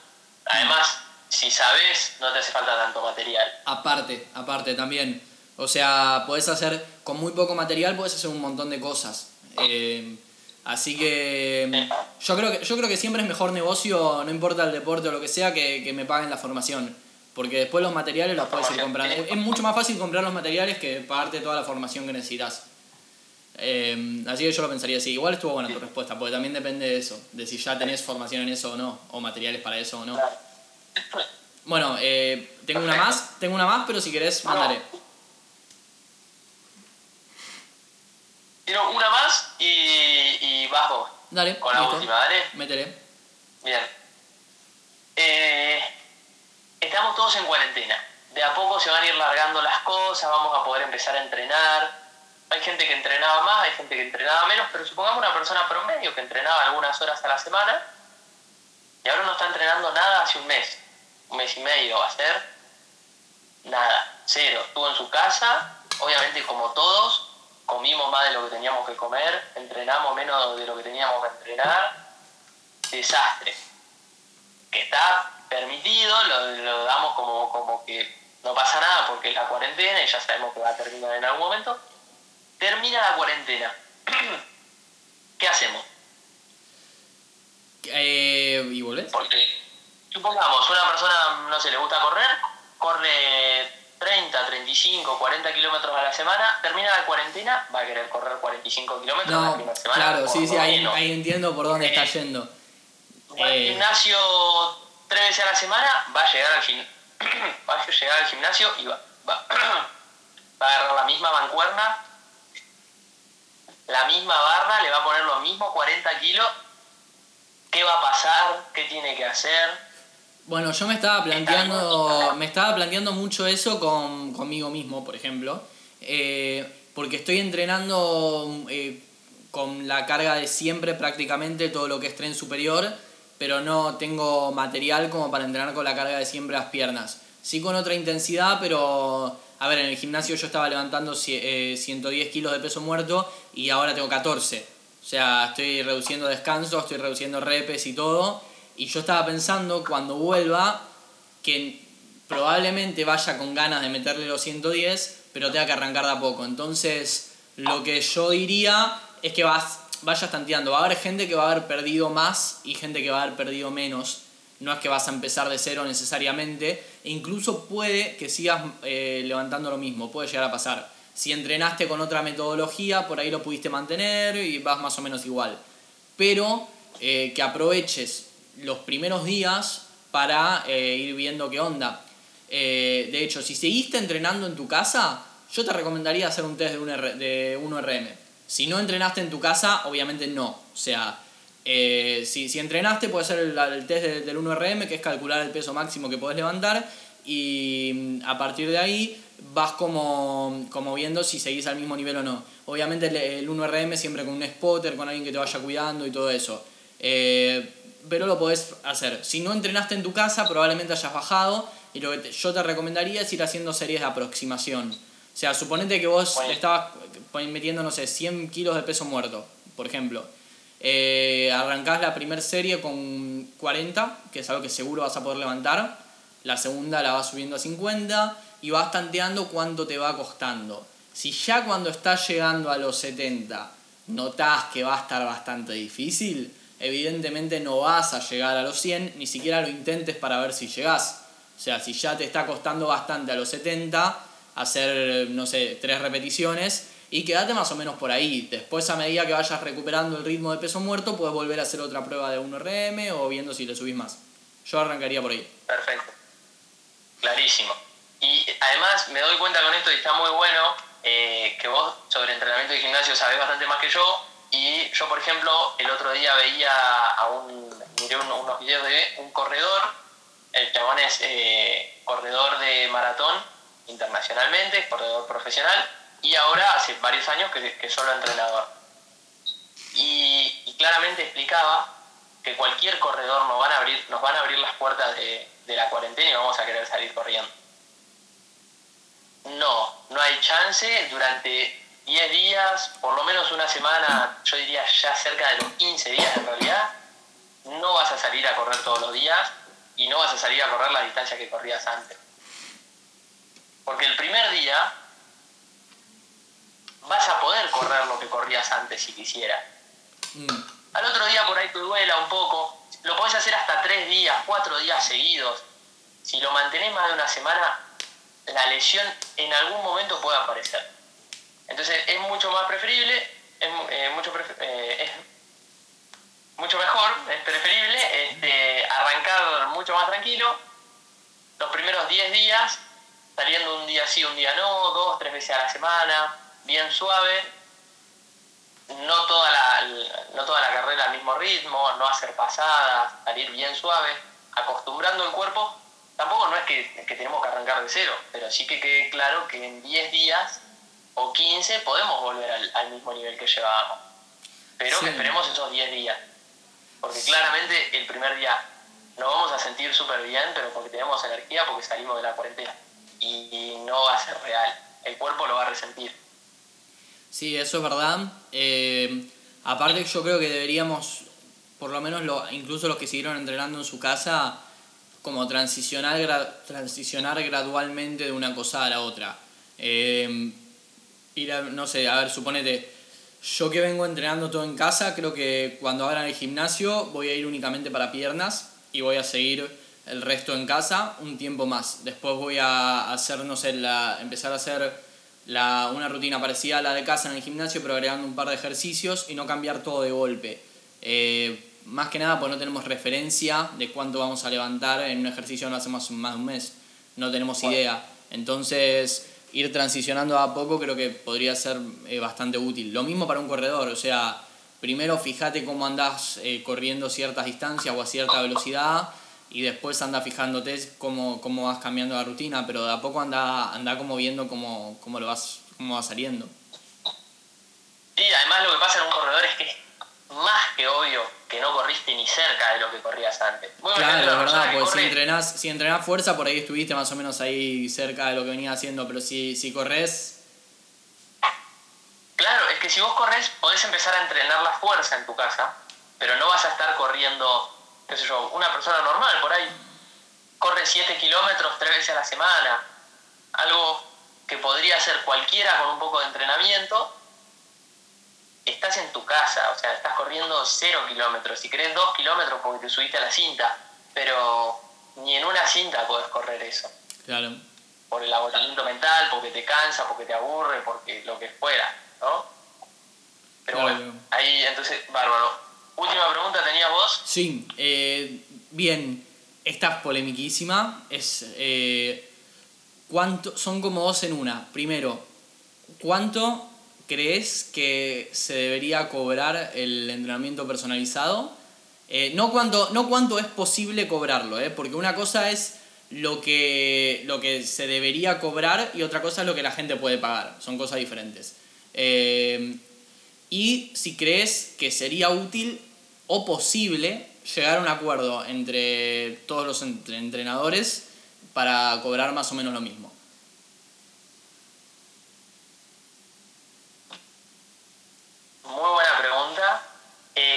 Además, si sabes, no te hace falta tanto material. Aparte, aparte también. O sea, puedes hacer, con muy poco material puedes hacer un montón de cosas. Eh, Así que yo creo que yo creo que siempre es mejor negocio, no importa el deporte o lo que sea, que, que me paguen la formación. Porque después los materiales los puedes ir comprando. Es, mucho más fácil comprar los materiales que pagarte toda la formación que necesitas. Eh, así que yo lo pensaría así. Igual estuvo buena tu respuesta, porque también depende de eso, de si ya tenés formación en eso o no, o materiales para eso o no. Bueno, eh, tengo una más, tengo una más, pero si querés, mandaré. Quiero una más y, y vos. Dale. Con la última, dale. Métele. Bien. Eh, estamos todos en cuarentena. De a poco se van a ir largando las cosas, vamos a poder empezar a entrenar. Hay gente que entrenaba más, hay gente que entrenaba menos, pero supongamos una persona promedio que entrenaba algunas horas a la semana y ahora no está entrenando nada hace un mes, un mes y medio va a ser. Nada, cero. Estuvo en su casa, obviamente como todos, comimos más de lo que teníamos que comer, entrenamos menos de lo que teníamos que entrenar, desastre. Que está permitido, lo, damos como, como que no pasa nada porque es la cuarentena y ya sabemos que va a terminar en algún momento. Termina la cuarentena. ¿Qué hacemos? Eh, ¿Y volvés? Porque, supongamos, una persona, no sé, le gusta correr, corre 30, 35, 40 kilómetros a la semana, termina la cuarentena, va a querer correr 45 kilómetros no, la primera semana. Claro, sí, sí, ahí, ahí, entiendo por dónde está eh, yendo. Va al eh, gimnasio tres veces a la semana, va a llegar al, va a llegar al gimnasio y va, va, va a agarrar la misma mancuerna la misma barra, le va a poner los mismos 40 kilos. ¿Qué va a pasar? ¿Qué tiene que hacer? Bueno, yo me estaba planteando, me estaba planteando mucho eso con, conmigo mismo, por ejemplo, eh, porque estoy entrenando eh, con la carga de siempre prácticamente todo lo que es tren superior, pero no tengo material como para entrenar con la carga de siempre las piernas. Sí con otra intensidad, pero a ver, en el gimnasio yo estaba levantando 110 eh, kilos de peso muerto y ahora tengo 14. O sea, estoy reduciendo descanso, estoy reduciendo repes y todo. Y yo estaba pensando cuando vuelva que probablemente vaya con ganas de meterle los 110, pero tenga que arrancar de a poco. Entonces, lo que yo diría es que vas, vayas tanteando. Va a haber gente que va a haber perdido más y gente que va a haber perdido menos. No es que vas a empezar de cero necesariamente. E incluso puede que sigas eh, levantando lo mismo. Puede llegar a pasar. Si entrenaste con otra metodología, por ahí lo pudiste mantener y vas más o menos igual. Pero eh, que aproveches los primeros días para eh, ir viendo qué onda. Eh, de hecho, si seguiste entrenando en tu casa, yo te recomendaría hacer un test de, un de 1RM. Si no entrenaste en tu casa, obviamente no. O sea, si, si, entrenaste, puede ser el, test del 1RM, que es calcular el peso máximo que puedes levantar. Y mm, a partir de ahí vas como, como viendo si seguís al mismo nivel o no. Obviamente el, 1RM siempre con un spotter, con alguien que te vaya cuidando y todo eso. Eh, pero lo podés hacer. Si no entrenaste en tu casa, probablemente hayas bajado y lo que yo te recomendaría es ir haciendo series de aproximación. O sea, suponete que vos estabas metiendo, no sé, 100 kilos de peso muerto, por ejemplo. Eh, arrancás la primera serie con 40, que es algo que seguro vas a poder levantar. La segunda la vas subiendo a 50 y vas tanteando cuánto te va costando. Si ya cuando estás llegando a los 70 notás que va a estar bastante difícil, evidentemente no vas a llegar a los 100, ni siquiera lo intentes para ver si llegás. O sea, si ya te está costando bastante a los 70, hacer, no sé, tres repeticiones y quédate más o menos por ahí. Después, a medida que vayas recuperando el ritmo de peso muerto, puedes volver a hacer otra prueba de 1RM o viendo si le subís más. Yo arrancaría por ahí. Perfecto. Clarísimo. Y además me doy cuenta con esto y está muy bueno eh, que vos sobre entrenamiento de gimnasio sabés bastante más que yo. Y yo, por ejemplo, el otro día veía a un, miré unos videos de un corredor el chabón es eh, corredor de maratón internacionalmente, corredor profesional, y ahora hace varios años que, que solo entrenador. Y, claramente explicaba que cualquier corredor nos van a abrir, nos van a abrir las puertas de, de la cuarentena y vamos a querer salir corriendo. No, no hay chance durante 10 días, por lo menos una semana, yo diría ya cerca de los 15 días en realidad, no vas a salir a correr todos los días, y no vas a salir a correr la distancia que corrías antes. Porque el primer día vas a poder correr lo que corrías antes si quisieras. Mm. Al otro día por ahí te duela un poco. Lo podés hacer hasta tres días, cuatro días seguidos. Si lo mantenés más de una semana, la lesión en algún momento puede aparecer. Entonces es mucho más preferible, es, eh, mucho eh, es mucho mejor, es preferible este, arrancar mucho más tranquilo, los primeros 10 días, saliendo un día sí, un día no, dos, tres veces a la semana, bien suave, no toda la, no toda la carrera al mismo ritmo, no hacer pasadas, salir bien suave, acostumbrando el cuerpo. Tampoco no es que, tenemos que arrancar de cero, pero sí que quede claro que en 10 días o 15 podemos volver al, mismo nivel que llevábamos. Pero que esperemos esos 10 días. Porque claramente el primer día nos vamos a sentir súper bien, pero porque tenemos energía, porque salimos de la cuarentena. Y, no va a ser real. El cuerpo lo va a resentir. Sí, eso es verdad. Eh, aparte yo creo que deberíamos, por lo menos lo, incluso los que siguieron entrenando en su casa, como transicionar, transicionar gradualmente de una cosa a la otra. Eh, ir no sé, a ver, suponete, yo que vengo entrenando todo en casa, creo que cuando abran el gimnasio voy a ir únicamente para piernas y voy a seguir el resto en casa un tiempo más. Después voy a hacer, no sé, la, empezar a hacer la, una rutina parecida a la de casa en el gimnasio, pero agregando un par de ejercicios y no cambiar todo de golpe. Eh, más que nada, pues no tenemos referencia de cuánto vamos a levantar en un ejercicio no hacemos más de un mes. No tenemos idea. Entonces, ir transicionando a poco creo que podría ser eh, bastante útil. Lo mismo para un corredor, o sea, primero fíjate cómo andás eh, corriendo ciertas distancias o a cierta velocidad y después anda fijándote cómo, cómo vas cambiando la rutina, pero de a poco anda, anda como viendo cómo, cómo lo vas, cómo va saliendo. Sí, además lo que pasa en un corredor es que más que obvio que no corriste ni cerca de lo que corrías antes. claro, es verdad, porque si entrenás, si entrenás fuerza, por ahí estuviste más o menos ahí cerca de lo que venía haciendo, pero si, si corres... Claro, es que si vos corres podés empezar a entrenar la fuerza en tu casa, pero no vas a estar corriendo, qué sé yo, una persona normal por ahí corre 7 kilómetros tres veces a la semana, algo que podría hacer cualquiera con un poco de entrenamiento, estás en tu casa, o sea, estás corriendo 0 kilómetros, si querés 2 kilómetros porque te subiste a la cinta, pero ni en una cinta podés correr eso. Claro. Por el agotamiento mental, porque te cansa, porque te aburre, porque lo que fuera, ¿no? Pero bueno, ahí entonces, bárbaro. Última pregunta, ¿tenías vos? Sí, eh, bien, esta es polemiquísima, es... Eh, ¿cuánto, son como dos en una. Primero, ¿cuánto crees que se debería cobrar el entrenamiento personalizado? Eh, no, cuánto, no cuánto es posible cobrarlo, ¿eh? porque una cosa es lo que, lo que se debería cobrar y otra cosa es lo que la gente puede pagar. Son cosas diferentes. Eh, y si crees que sería útil o posible llegar a un acuerdo entre todos los entrenadores para cobrar más o menos lo mismo.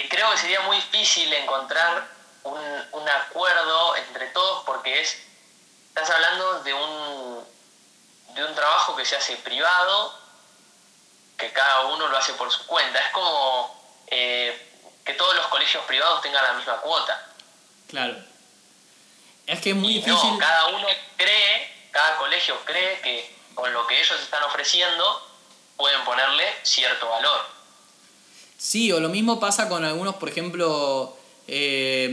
Creo que sería muy difícil encontrar un, un, acuerdo entre todos porque es, estás hablando de un, de un trabajo que se hace privado, que cada uno lo hace por su cuenta. Es como eh, que todos los colegios privados tengan la misma cuota. Claro. Es que es muy difícil. No, cada uno cree, cada colegio cree que con lo que ellos están ofreciendo pueden ponerle cierto valor. Sí, o lo mismo pasa con algunos, por ejemplo, eh,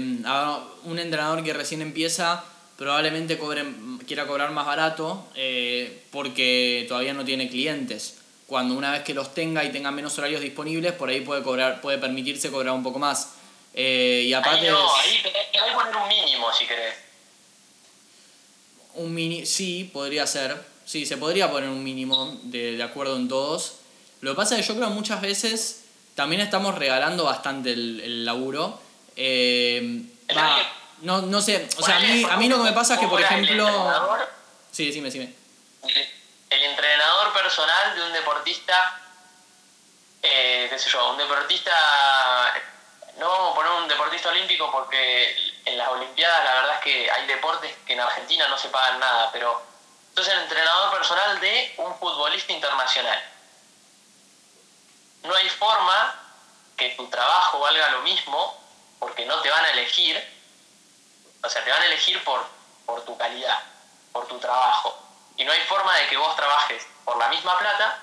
un entrenador que recién empieza probablemente cobre, quiera cobrar más barato eh, porque todavía no tiene clientes. Cuando una vez que los tenga y tenga menos horarios disponibles, por ahí puede cobrar, puede permitirse cobrar un poco más. Eh, y aparte. Ahí no, ahí hay que poner un mínimo si querés. Un mini, sí, podría ser. Sí, se podría poner un mínimo de, de acuerdo en todos. Lo que pasa es que yo creo muchas veces también estamos regalando bastante el, el laburo. Eh, no, no sé, o sea, a mí, a mí lo que me pasa es que, por ejemplo... Sí, decime, decime. El entrenador personal de un deportista, eh, qué sé yo, un deportista, no vamos a poner un deportista olímpico porque en las Olimpiadas la verdad es que hay deportes que en Argentina no se pagan nada, pero entonces el entrenador personal de un futbolista internacional no hay forma que tu trabajo valga lo mismo porque no te van a elegir, o sea, te van a elegir por, por tu calidad, por tu trabajo. Y no hay forma de que vos trabajes por la misma plata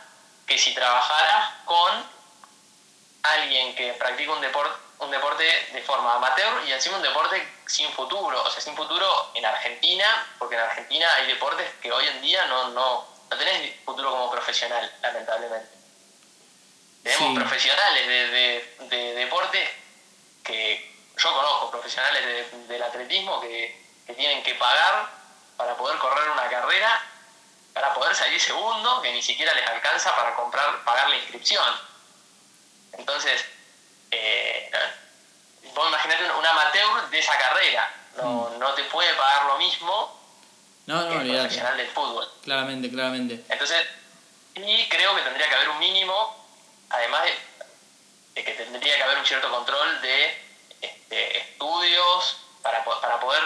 que si trabajaras con alguien que practica un deporte, un deporte de forma amateur y encima un deporte sin futuro, o sea, sin futuro en Argentina, porque en Argentina hay deportes que hoy en día no, no, no tenés futuro como profesional, lamentablemente. Tenemos profesionales de, de, deportes que yo conozco, profesionales del atletismo que, tienen que pagar para poder correr una carrera, para poder salir segundo, que ni siquiera les alcanza para comprar, pagar la inscripción. Entonces, eh, vos imaginate un amateur de esa carrera, no, mm. no te puede pagar lo mismo no, no, que el profesional del fútbol. Claramente, claramente. Entonces, y creo que tendría que haber un mínimo además de, que tendría que haber un cierto control de este, estudios para, para poder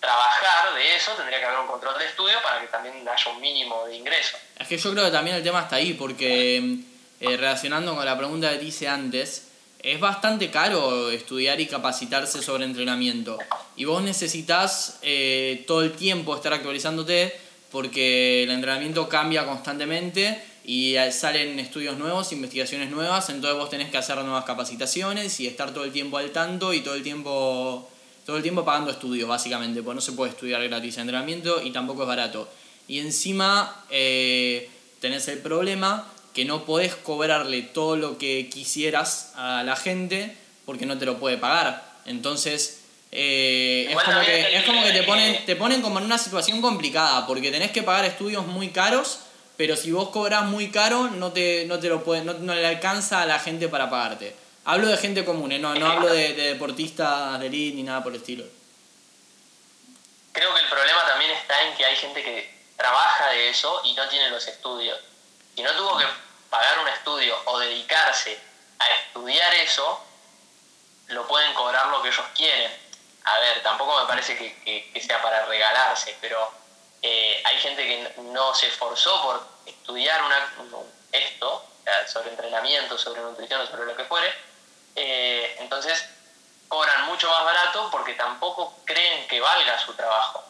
trabajar de eso, tendría que haber un control de estudio para que también haya un mínimo de ingreso. Es que yo creo que también el tema está ahí, porque eh, relacionando con la pregunta que te hice antes, es bastante caro estudiar y capacitarse sobre entrenamiento. Y vos necesitas eh, todo el tiempo estar actualizándote porque el entrenamiento cambia constantemente y salen estudios nuevos, investigaciones nuevas, entonces vos tenés que hacer nuevas capacitaciones y estar todo el tiempo al tanto y todo el tiempo todo el tiempo pagando estudios básicamente, porque no se puede estudiar gratis entrenamiento y tampoco es barato. Y encima eh, tenés el problema que no podés cobrarle todo lo que quisieras a la gente porque no te lo puede pagar. Entonces, eh, es, como que, es como que te ponen, te ponen como en una situación complicada porque tenés que pagar estudios muy caros, pero si vos cobras muy caro, no te, no te lo puede, no, no le alcanza a la gente para pagarte. Hablo de gente común, ¿eh? no, no hablo de, de deportistas de elite ni nada por el estilo. Creo que el problema también está en que hay gente que trabaja de eso y no tiene los estudios. Si no tuvo que pagar un estudio o dedicarse a estudiar eso, lo pueden cobrar lo que ellos quieren. A ver, tampoco me parece que, que, sea para regalarse, pero eh, hay gente que no se esforzó por estudiar una, esto, sobre entrenamiento, sobre nutrición, sobre lo que fuere, eh, entonces cobran mucho más barato porque tampoco creen que valga su trabajo.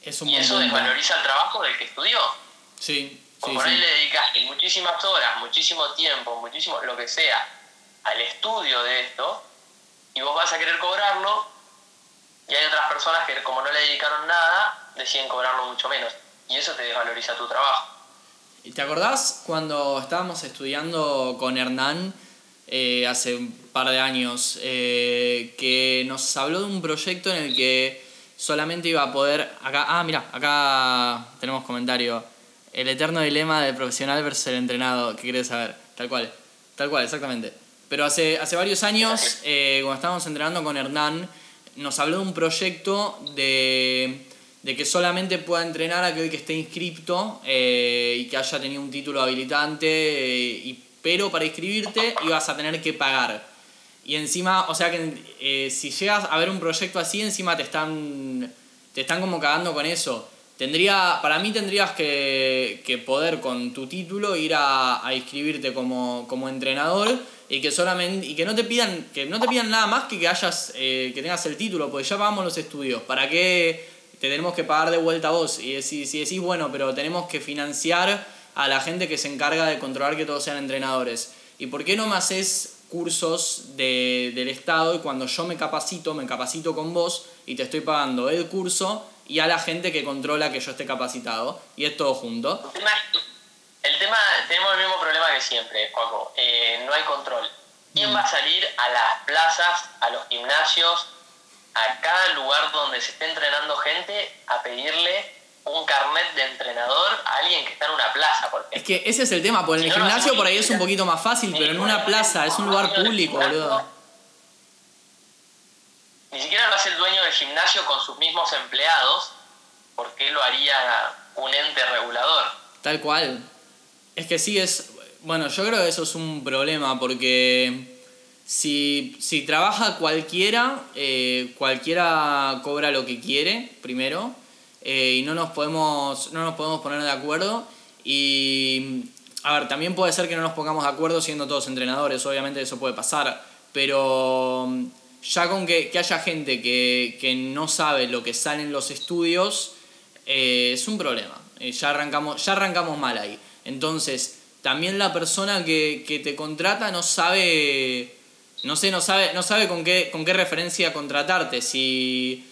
y eso desvaloriza el trabajo del que estudió. Sí. sí por ahí le dedicaste muchísimas horas, muchísimo tiempo, muchísimo, lo que sea, al estudio de esto, y vos vas a querer cobrarlo, y hay otras personas que como no le dedicaron nada, deciden cobrarlo mucho menos. Y eso te desvaloriza tu trabajo. ¿Y te acordás cuando estábamos estudiando con Hernán eh, hace un par de años, eh, que nos habló de un proyecto en el que solamente iba a poder. Acá, ah, mira, acá tenemos comentario. El eterno dilema del profesional versus el entrenado. ¿Qué querés saber? Tal cual. Tal cual, exactamente. Pero hace, hace varios años, eh, cuando estábamos entrenando con Hernán, nos habló de un proyecto de, de que solamente pueda entrenar aquel que esté inscripto y que haya tenido un título habilitante y pero para inscribirte ibas a tener que pagar. Y encima, o sea que eh, si llegas a ver un proyecto así, encima te están, te están como cagando con eso. Tendría, para mí tendrías que, que poder con tu título ir a, a inscribirte como, como entrenador y que solamente y que no te pidan que no te pidan nada más que que hayas eh, que tengas el título porque ya pagamos los estudios para qué te tenemos que pagar de vuelta a vos y si, si decís bueno pero tenemos que financiar a la gente que se encarga de controlar que todos sean entrenadores. ¿Y por qué no me haces cursos de, del Estado y cuando yo me capacito, me capacito con vos y te estoy pagando el curso y a la gente que controla que yo esté capacitado y es todo junto? El tema, tenemos el mismo problema que siempre, Juaco, eh, no hay control. ¿Quién mm. va a salir a las plazas, a los gimnasios, a cada lugar donde se esté entrenando gente a pedirle un carnet de entrenador a alguien que está en una plaza. Porque es que ese es el tema, porque en el gimnasio por ahí es un poquito más fácil, pero en una plaza es un lugar público, boludo. Ni siquiera lo hace el dueño del gimnasio con sus mismos empleados, ¿por qué lo haría un ente regulador? Tal cual. Es que sí es... Bueno, yo creo que eso es un problema porque si, si trabaja cualquiera, eh, cualquiera cobra lo que quiere, primero. Eh, y no nos, podemos, no nos podemos poner de acuerdo. Y, a ver, también puede ser que no nos pongamos de acuerdo siendo todos entrenadores, obviamente eso puede pasar, pero mm, ya con que, haya gente que, no sabe lo que sale en los estudios, eh, es un problema. Ya, arrancamos, ya arrancamos mal ahí. Entonces, también la persona que, te contrata no sabe, no sé, no sabe, no sabe con, qué, con qué referencia contratarte. Si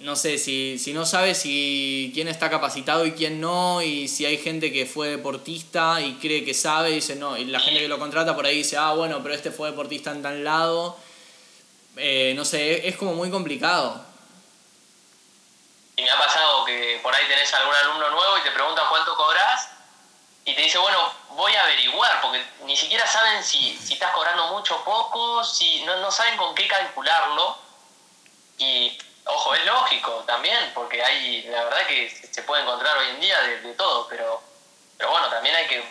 no sé, si, si no sabes si quién está capacitado y quién no, y si hay gente que fue deportista y cree que sabe, y dice no, y la gente que lo contrata por ahí dice, ah, bueno, pero este fue deportista en tal lado. Eh, no sé, es como muy complicado. Y me ha pasado que por ahí tenés algún alumno nuevo y te pregunta cuánto cobras y te dice, bueno, voy a averiguar, porque ni siquiera saben si, si estás cobrando mucho o poco, si no, no saben con qué calcularlo. Y Ojo, es lógico también, porque hay, la verdad que se puede encontrar hoy en día de, todo, pero, pero bueno, también hay que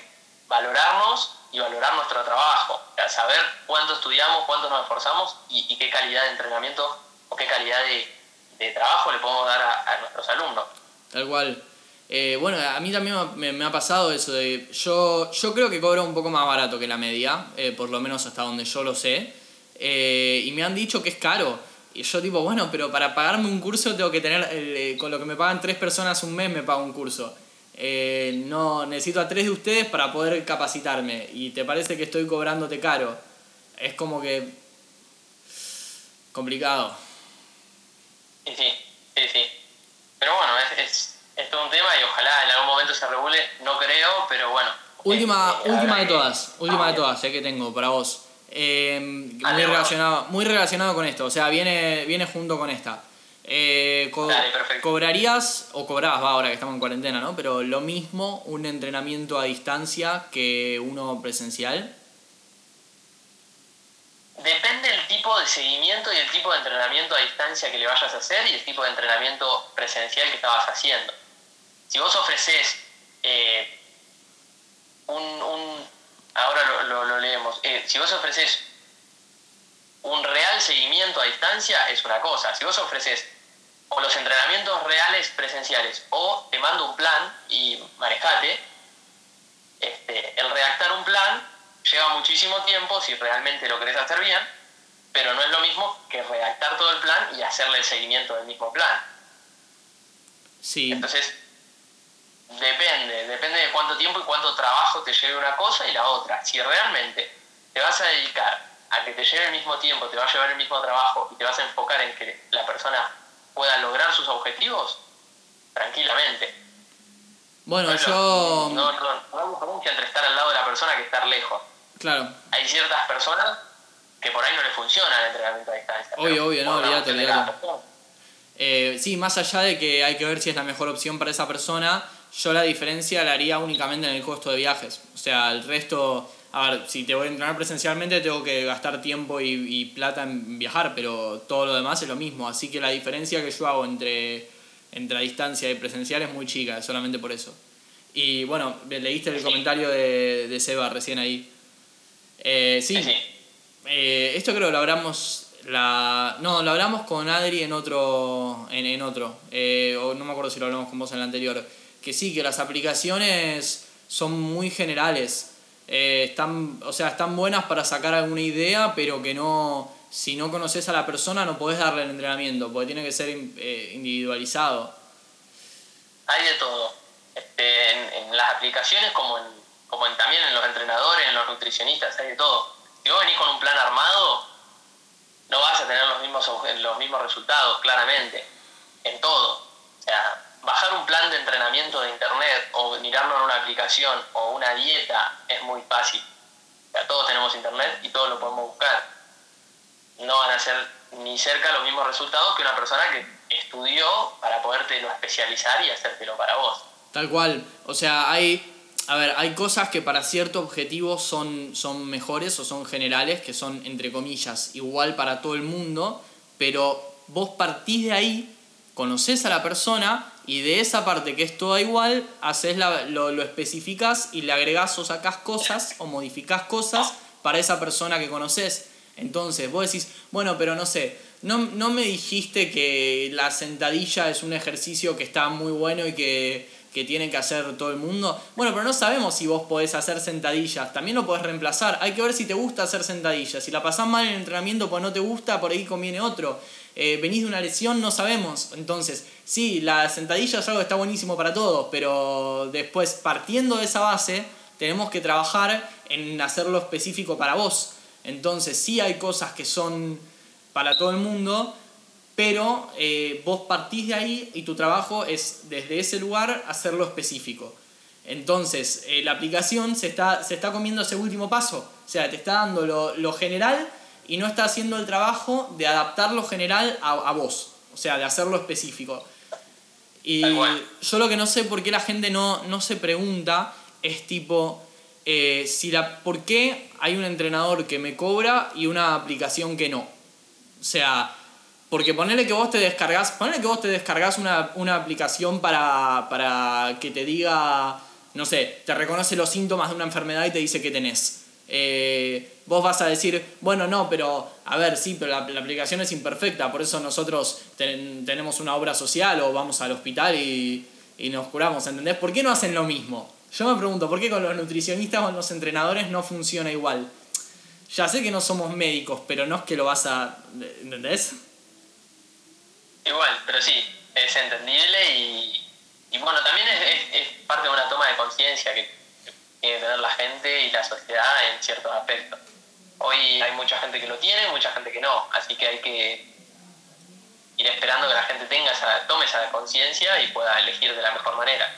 valorarnos y valorar nuestro trabajo, saber cuánto estudiamos, cuánto nos esforzamos y, qué calidad de entrenamiento o qué calidad de, trabajo le podemos dar a, nuestros alumnos. Tal cual. Eh, bueno, a mí también me, ha pasado eso de. Yo, yo creo que cobro un poco más barato que la media, eh, por lo menos hasta donde yo lo sé. Eh, y me han dicho que es caro. Y yo tipo, bueno, pero para pagarme un curso tengo que tener, con lo que me pagan tres personas un mes me pago un curso. No, necesito a tres de ustedes para poder capacitarme. Y te parece que estoy cobrándote caro. Es como que... complicado. Sí, sí, sí. Pero bueno, es, se regule, no creo, pero bueno. Última, este, última habrá de que- todas, última de Ah, todas, sé que tengo para vos. Eh, muy, relacionado, muy relacionado con esto, o sea, viene, viene junto con esta. Eh, co- Dale. ¿Cobrarías, o cobrabas, va, ahora que estamos en cuarentena, ¿no? Pero lo mismo un entrenamiento a distancia que uno presencial. Depende del tipo de seguimiento y el tipo de entrenamiento a distancia que le vayas a hacer y el tipo de entrenamiento presencial que estabas haciendo. Si vos ofreces eh, un, un- Ahora lo, lo- lo leemos. Eh, si vos ofreces un real seguimiento a distancia es una cosa. Si vos ofreces o los entrenamientos reales presenciales o te mando un plan y manejate, este, el redactar un plan lleva muchísimo tiempo si realmente lo querés hacer bien, pero no es lo mismo que redactar todo el plan y hacerle el seguimiento del mismo plan. Sí, Entonces, depende, depende de cuánto tiempo y cuánto trabajo te lleve una cosa y la otra. Si realmente te vas a dedicar a que te lleve el mismo tiempo, te va a llevar el mismo trabajo y te vas a enfocar en que la persona pueda lograr sus objetivos, tranquilamente. bueno, No lo- yo... No, no, no diferencia entre estar al lado de la persona que estar lejos. Claro, Hay ciertas personas que por ahí no les funciona el entrenamiento a distancia. Obvio, obvio, no, olvídate, olvídate. Eh, sí, más allá de que hay que ver si es la mejor opción para esa persona, yo la diferencia la haría únicamente en el costo de viajes. O sea, el resto, a ver, si te voy a entrenar presencialmente tengo que gastar tiempo y, y plata en viajar, pero todo lo demás es lo mismo. Así que la diferencia que yo hago entre, entre a distancia y presencial es muy chica, solamente por eso. Y bueno, leíste el Sí. comentario de, de Seba recién ahí. Eh, Sí, sí. eh, esto creo que lo hablamos. La, no, lo hablamos con Adri en otro. En, en otro. Eh, o no me acuerdo si lo hablamos con vos en el anterior. Que sí, que las aplicaciones son muy generales. Eh, están, o sea, están buenas para sacar alguna idea, pero que no. Si no conoces a la persona, no podés darle el entrenamiento, porque tiene que ser eh, individualizado. Hay de todo. Este, en, en las aplicaciones como, en, como en, también en los entrenadores, en los nutricionistas, hay de todo. Si vos venís con un plan armado, no vas a tener los mismos, los mismos resultados, claramente, en todo. O sea, bajar un plan de entrenamiento de internet o mirarlo en una aplicación o una dieta es muy fácil. O sea, todos tenemos internet y todos lo podemos buscar. No van a ser ni cerca los mismos resultados que una persona que estudió para podértelo especializar y hacértelo para vos. Tal cual. O sea, hay. A ver, hay cosas que para cierto objetivo son, son mejores o son generales, que son, entre comillas, igual para todo el mundo, pero vos partís de ahí, conoces a la persona y de esa parte que es toda igual, haces la- lo, lo especificás y le agregás o sacás cosas o modificás cosas para esa persona que conoces. Entonces, vos decís, bueno, pero no sé, no, no me dijiste que la sentadilla es un ejercicio que está muy bueno y que, que tiene que hacer todo el mundo. Bueno, pero no sabemos si vos podés hacer sentadillas, también lo podés reemplazar. Hay que ver si te gusta hacer sentadillas. Si la pasás mal en el entrenamiento pues no te gusta, por ahí conviene otro. Eh, venís de una lesión, no sabemos. Entonces, sí, la sentadilla es algo que está buenísimo para todos, pero después, partiendo de esa base, tenemos que trabajar en hacerlo específico para vos. Entonces, sí hay cosas que son para todo el mundo, pero eh, vos partís de ahí y tu trabajo es desde ese lugar hacerlo específico. Entonces, eh, la aplicación se está, se está comiendo ese último paso. O sea, te está dando lo, lo general y no está haciendo el trabajo de adaptar lo general a, a vos. O sea, de hacerlo específico. Y yo lo que no sé por qué la gente no, no se pregunta es tipo, eh, si la, ¿por qué hay un entrenador que me cobra y una aplicación que no? O sea, porque ponele que vos te descargas, ponele que vos te descargas una, una aplicación para, para que te diga, no sé, te reconoce los síntomas de una enfermedad y te dice que tenés. Eh, vos vas a decir, bueno, no, pero a ver, sí, pero la, aplicación es imperfecta, por eso nosotros ten- tenemos una obra social o vamos al hospital y, y nos curamos, ¿entendés? ¿Por qué no hacen lo mismo? Yo me pregunto, ¿por qué con los nutricionistas o con los entrenadores no funciona igual? Ya sé que no somos médicos, pero no es que lo vas a... ¿Entendés? Igual, pero sí, es entendible y, y bueno, también es- es parte de una toma de conciencia que, tiene que tener la gente y la sociedad en ciertos aspectos. Hoy hay mucha gente que lo tiene, mucha gente que no, así que hay que ir esperando que la gente tenga esa, tome esa conciencia y pueda elegir de la mejor manera.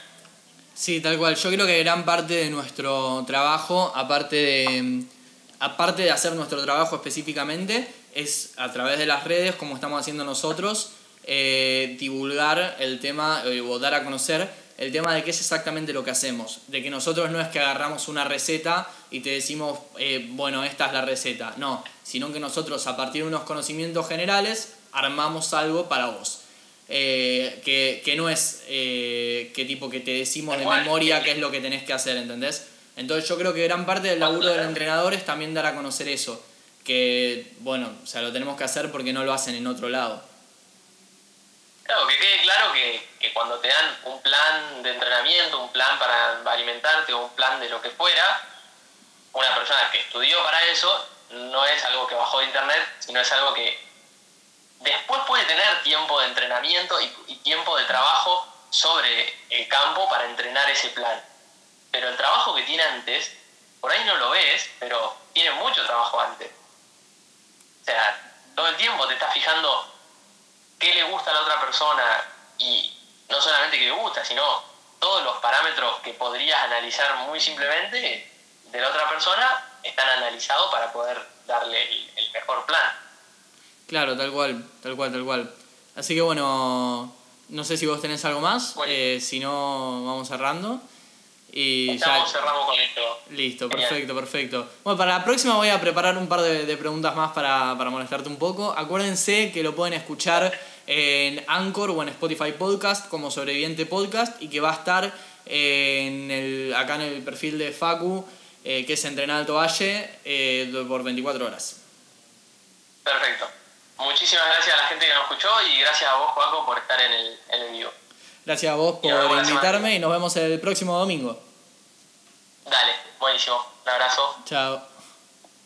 Sí, tal cual. Yo creo que gran parte de nuestro trabajo, aparte de, aparte de hacer nuestro trabajo específicamente, es a través de las redes, como estamos haciendo nosotros, eh, divulgar el tema eh, o dar a conocer el tema de qué es exactamente lo que hacemos. De que nosotros no es que agarramos una receta y te decimos, eh, bueno, esta es la receta. No, sino que nosotros a partir de unos conocimientos generales armamos algo para vos. que, que, no es que tipo que te decimos de memoria qué es lo que tenés que hacer, ¿entendés? Entonces yo creo que gran parte del laburo del entrenador es también dar a conocer eso. Que, bueno, o sea, lo tenemos que hacer porque no lo hacen en otro lado. Claro, que quede claro que, que, cuando te dan un plan de entrenamiento, un plan para alimentarte o un plan de lo que fuera, una persona que estudió para eso no es algo que bajó de internet, sino es algo que después puede tener tiempo de entrenamiento y, y tiempo de trabajo sobre el campo para entrenar ese plan. Pero el trabajo que tiene antes, por ahí no lo ves, pero tiene mucho trabajo antes. O sea, todo el tiempo te estás fijando qué le gusta a la otra persona y no solamente qué le gusta, sino todos los parámetros que podrías analizar muy simplemente de la otra persona están analizados para poder darle el, mejor plan. Claro, tal cual, tal cual, tal cual. Así que bueno, no sé si vos tenés algo más, eh, si no vamos cerrando. Y ya... cerramos con esto. Listo, perfecto, perfecto. Bueno, para la próxima voy a preparar un par de, preguntas más para, para, molestarte un poco. Acuérdense que lo pueden escuchar en Anchor o en Spotify Podcast como Sobreviviente Podcast y que va a estar en el, acá en el perfil de Facu, eh, que es Entrenar Alto Valle, eh, por 24 horas. Perfecto. Muchísimas gracias a la gente que nos escuchó y gracias a vos, Facu, por estar en el, en el vivo. Gracias a vos por invitarme y nos vemos el próximo domingo. Dale, buenísimo. Un abrazo. Chao.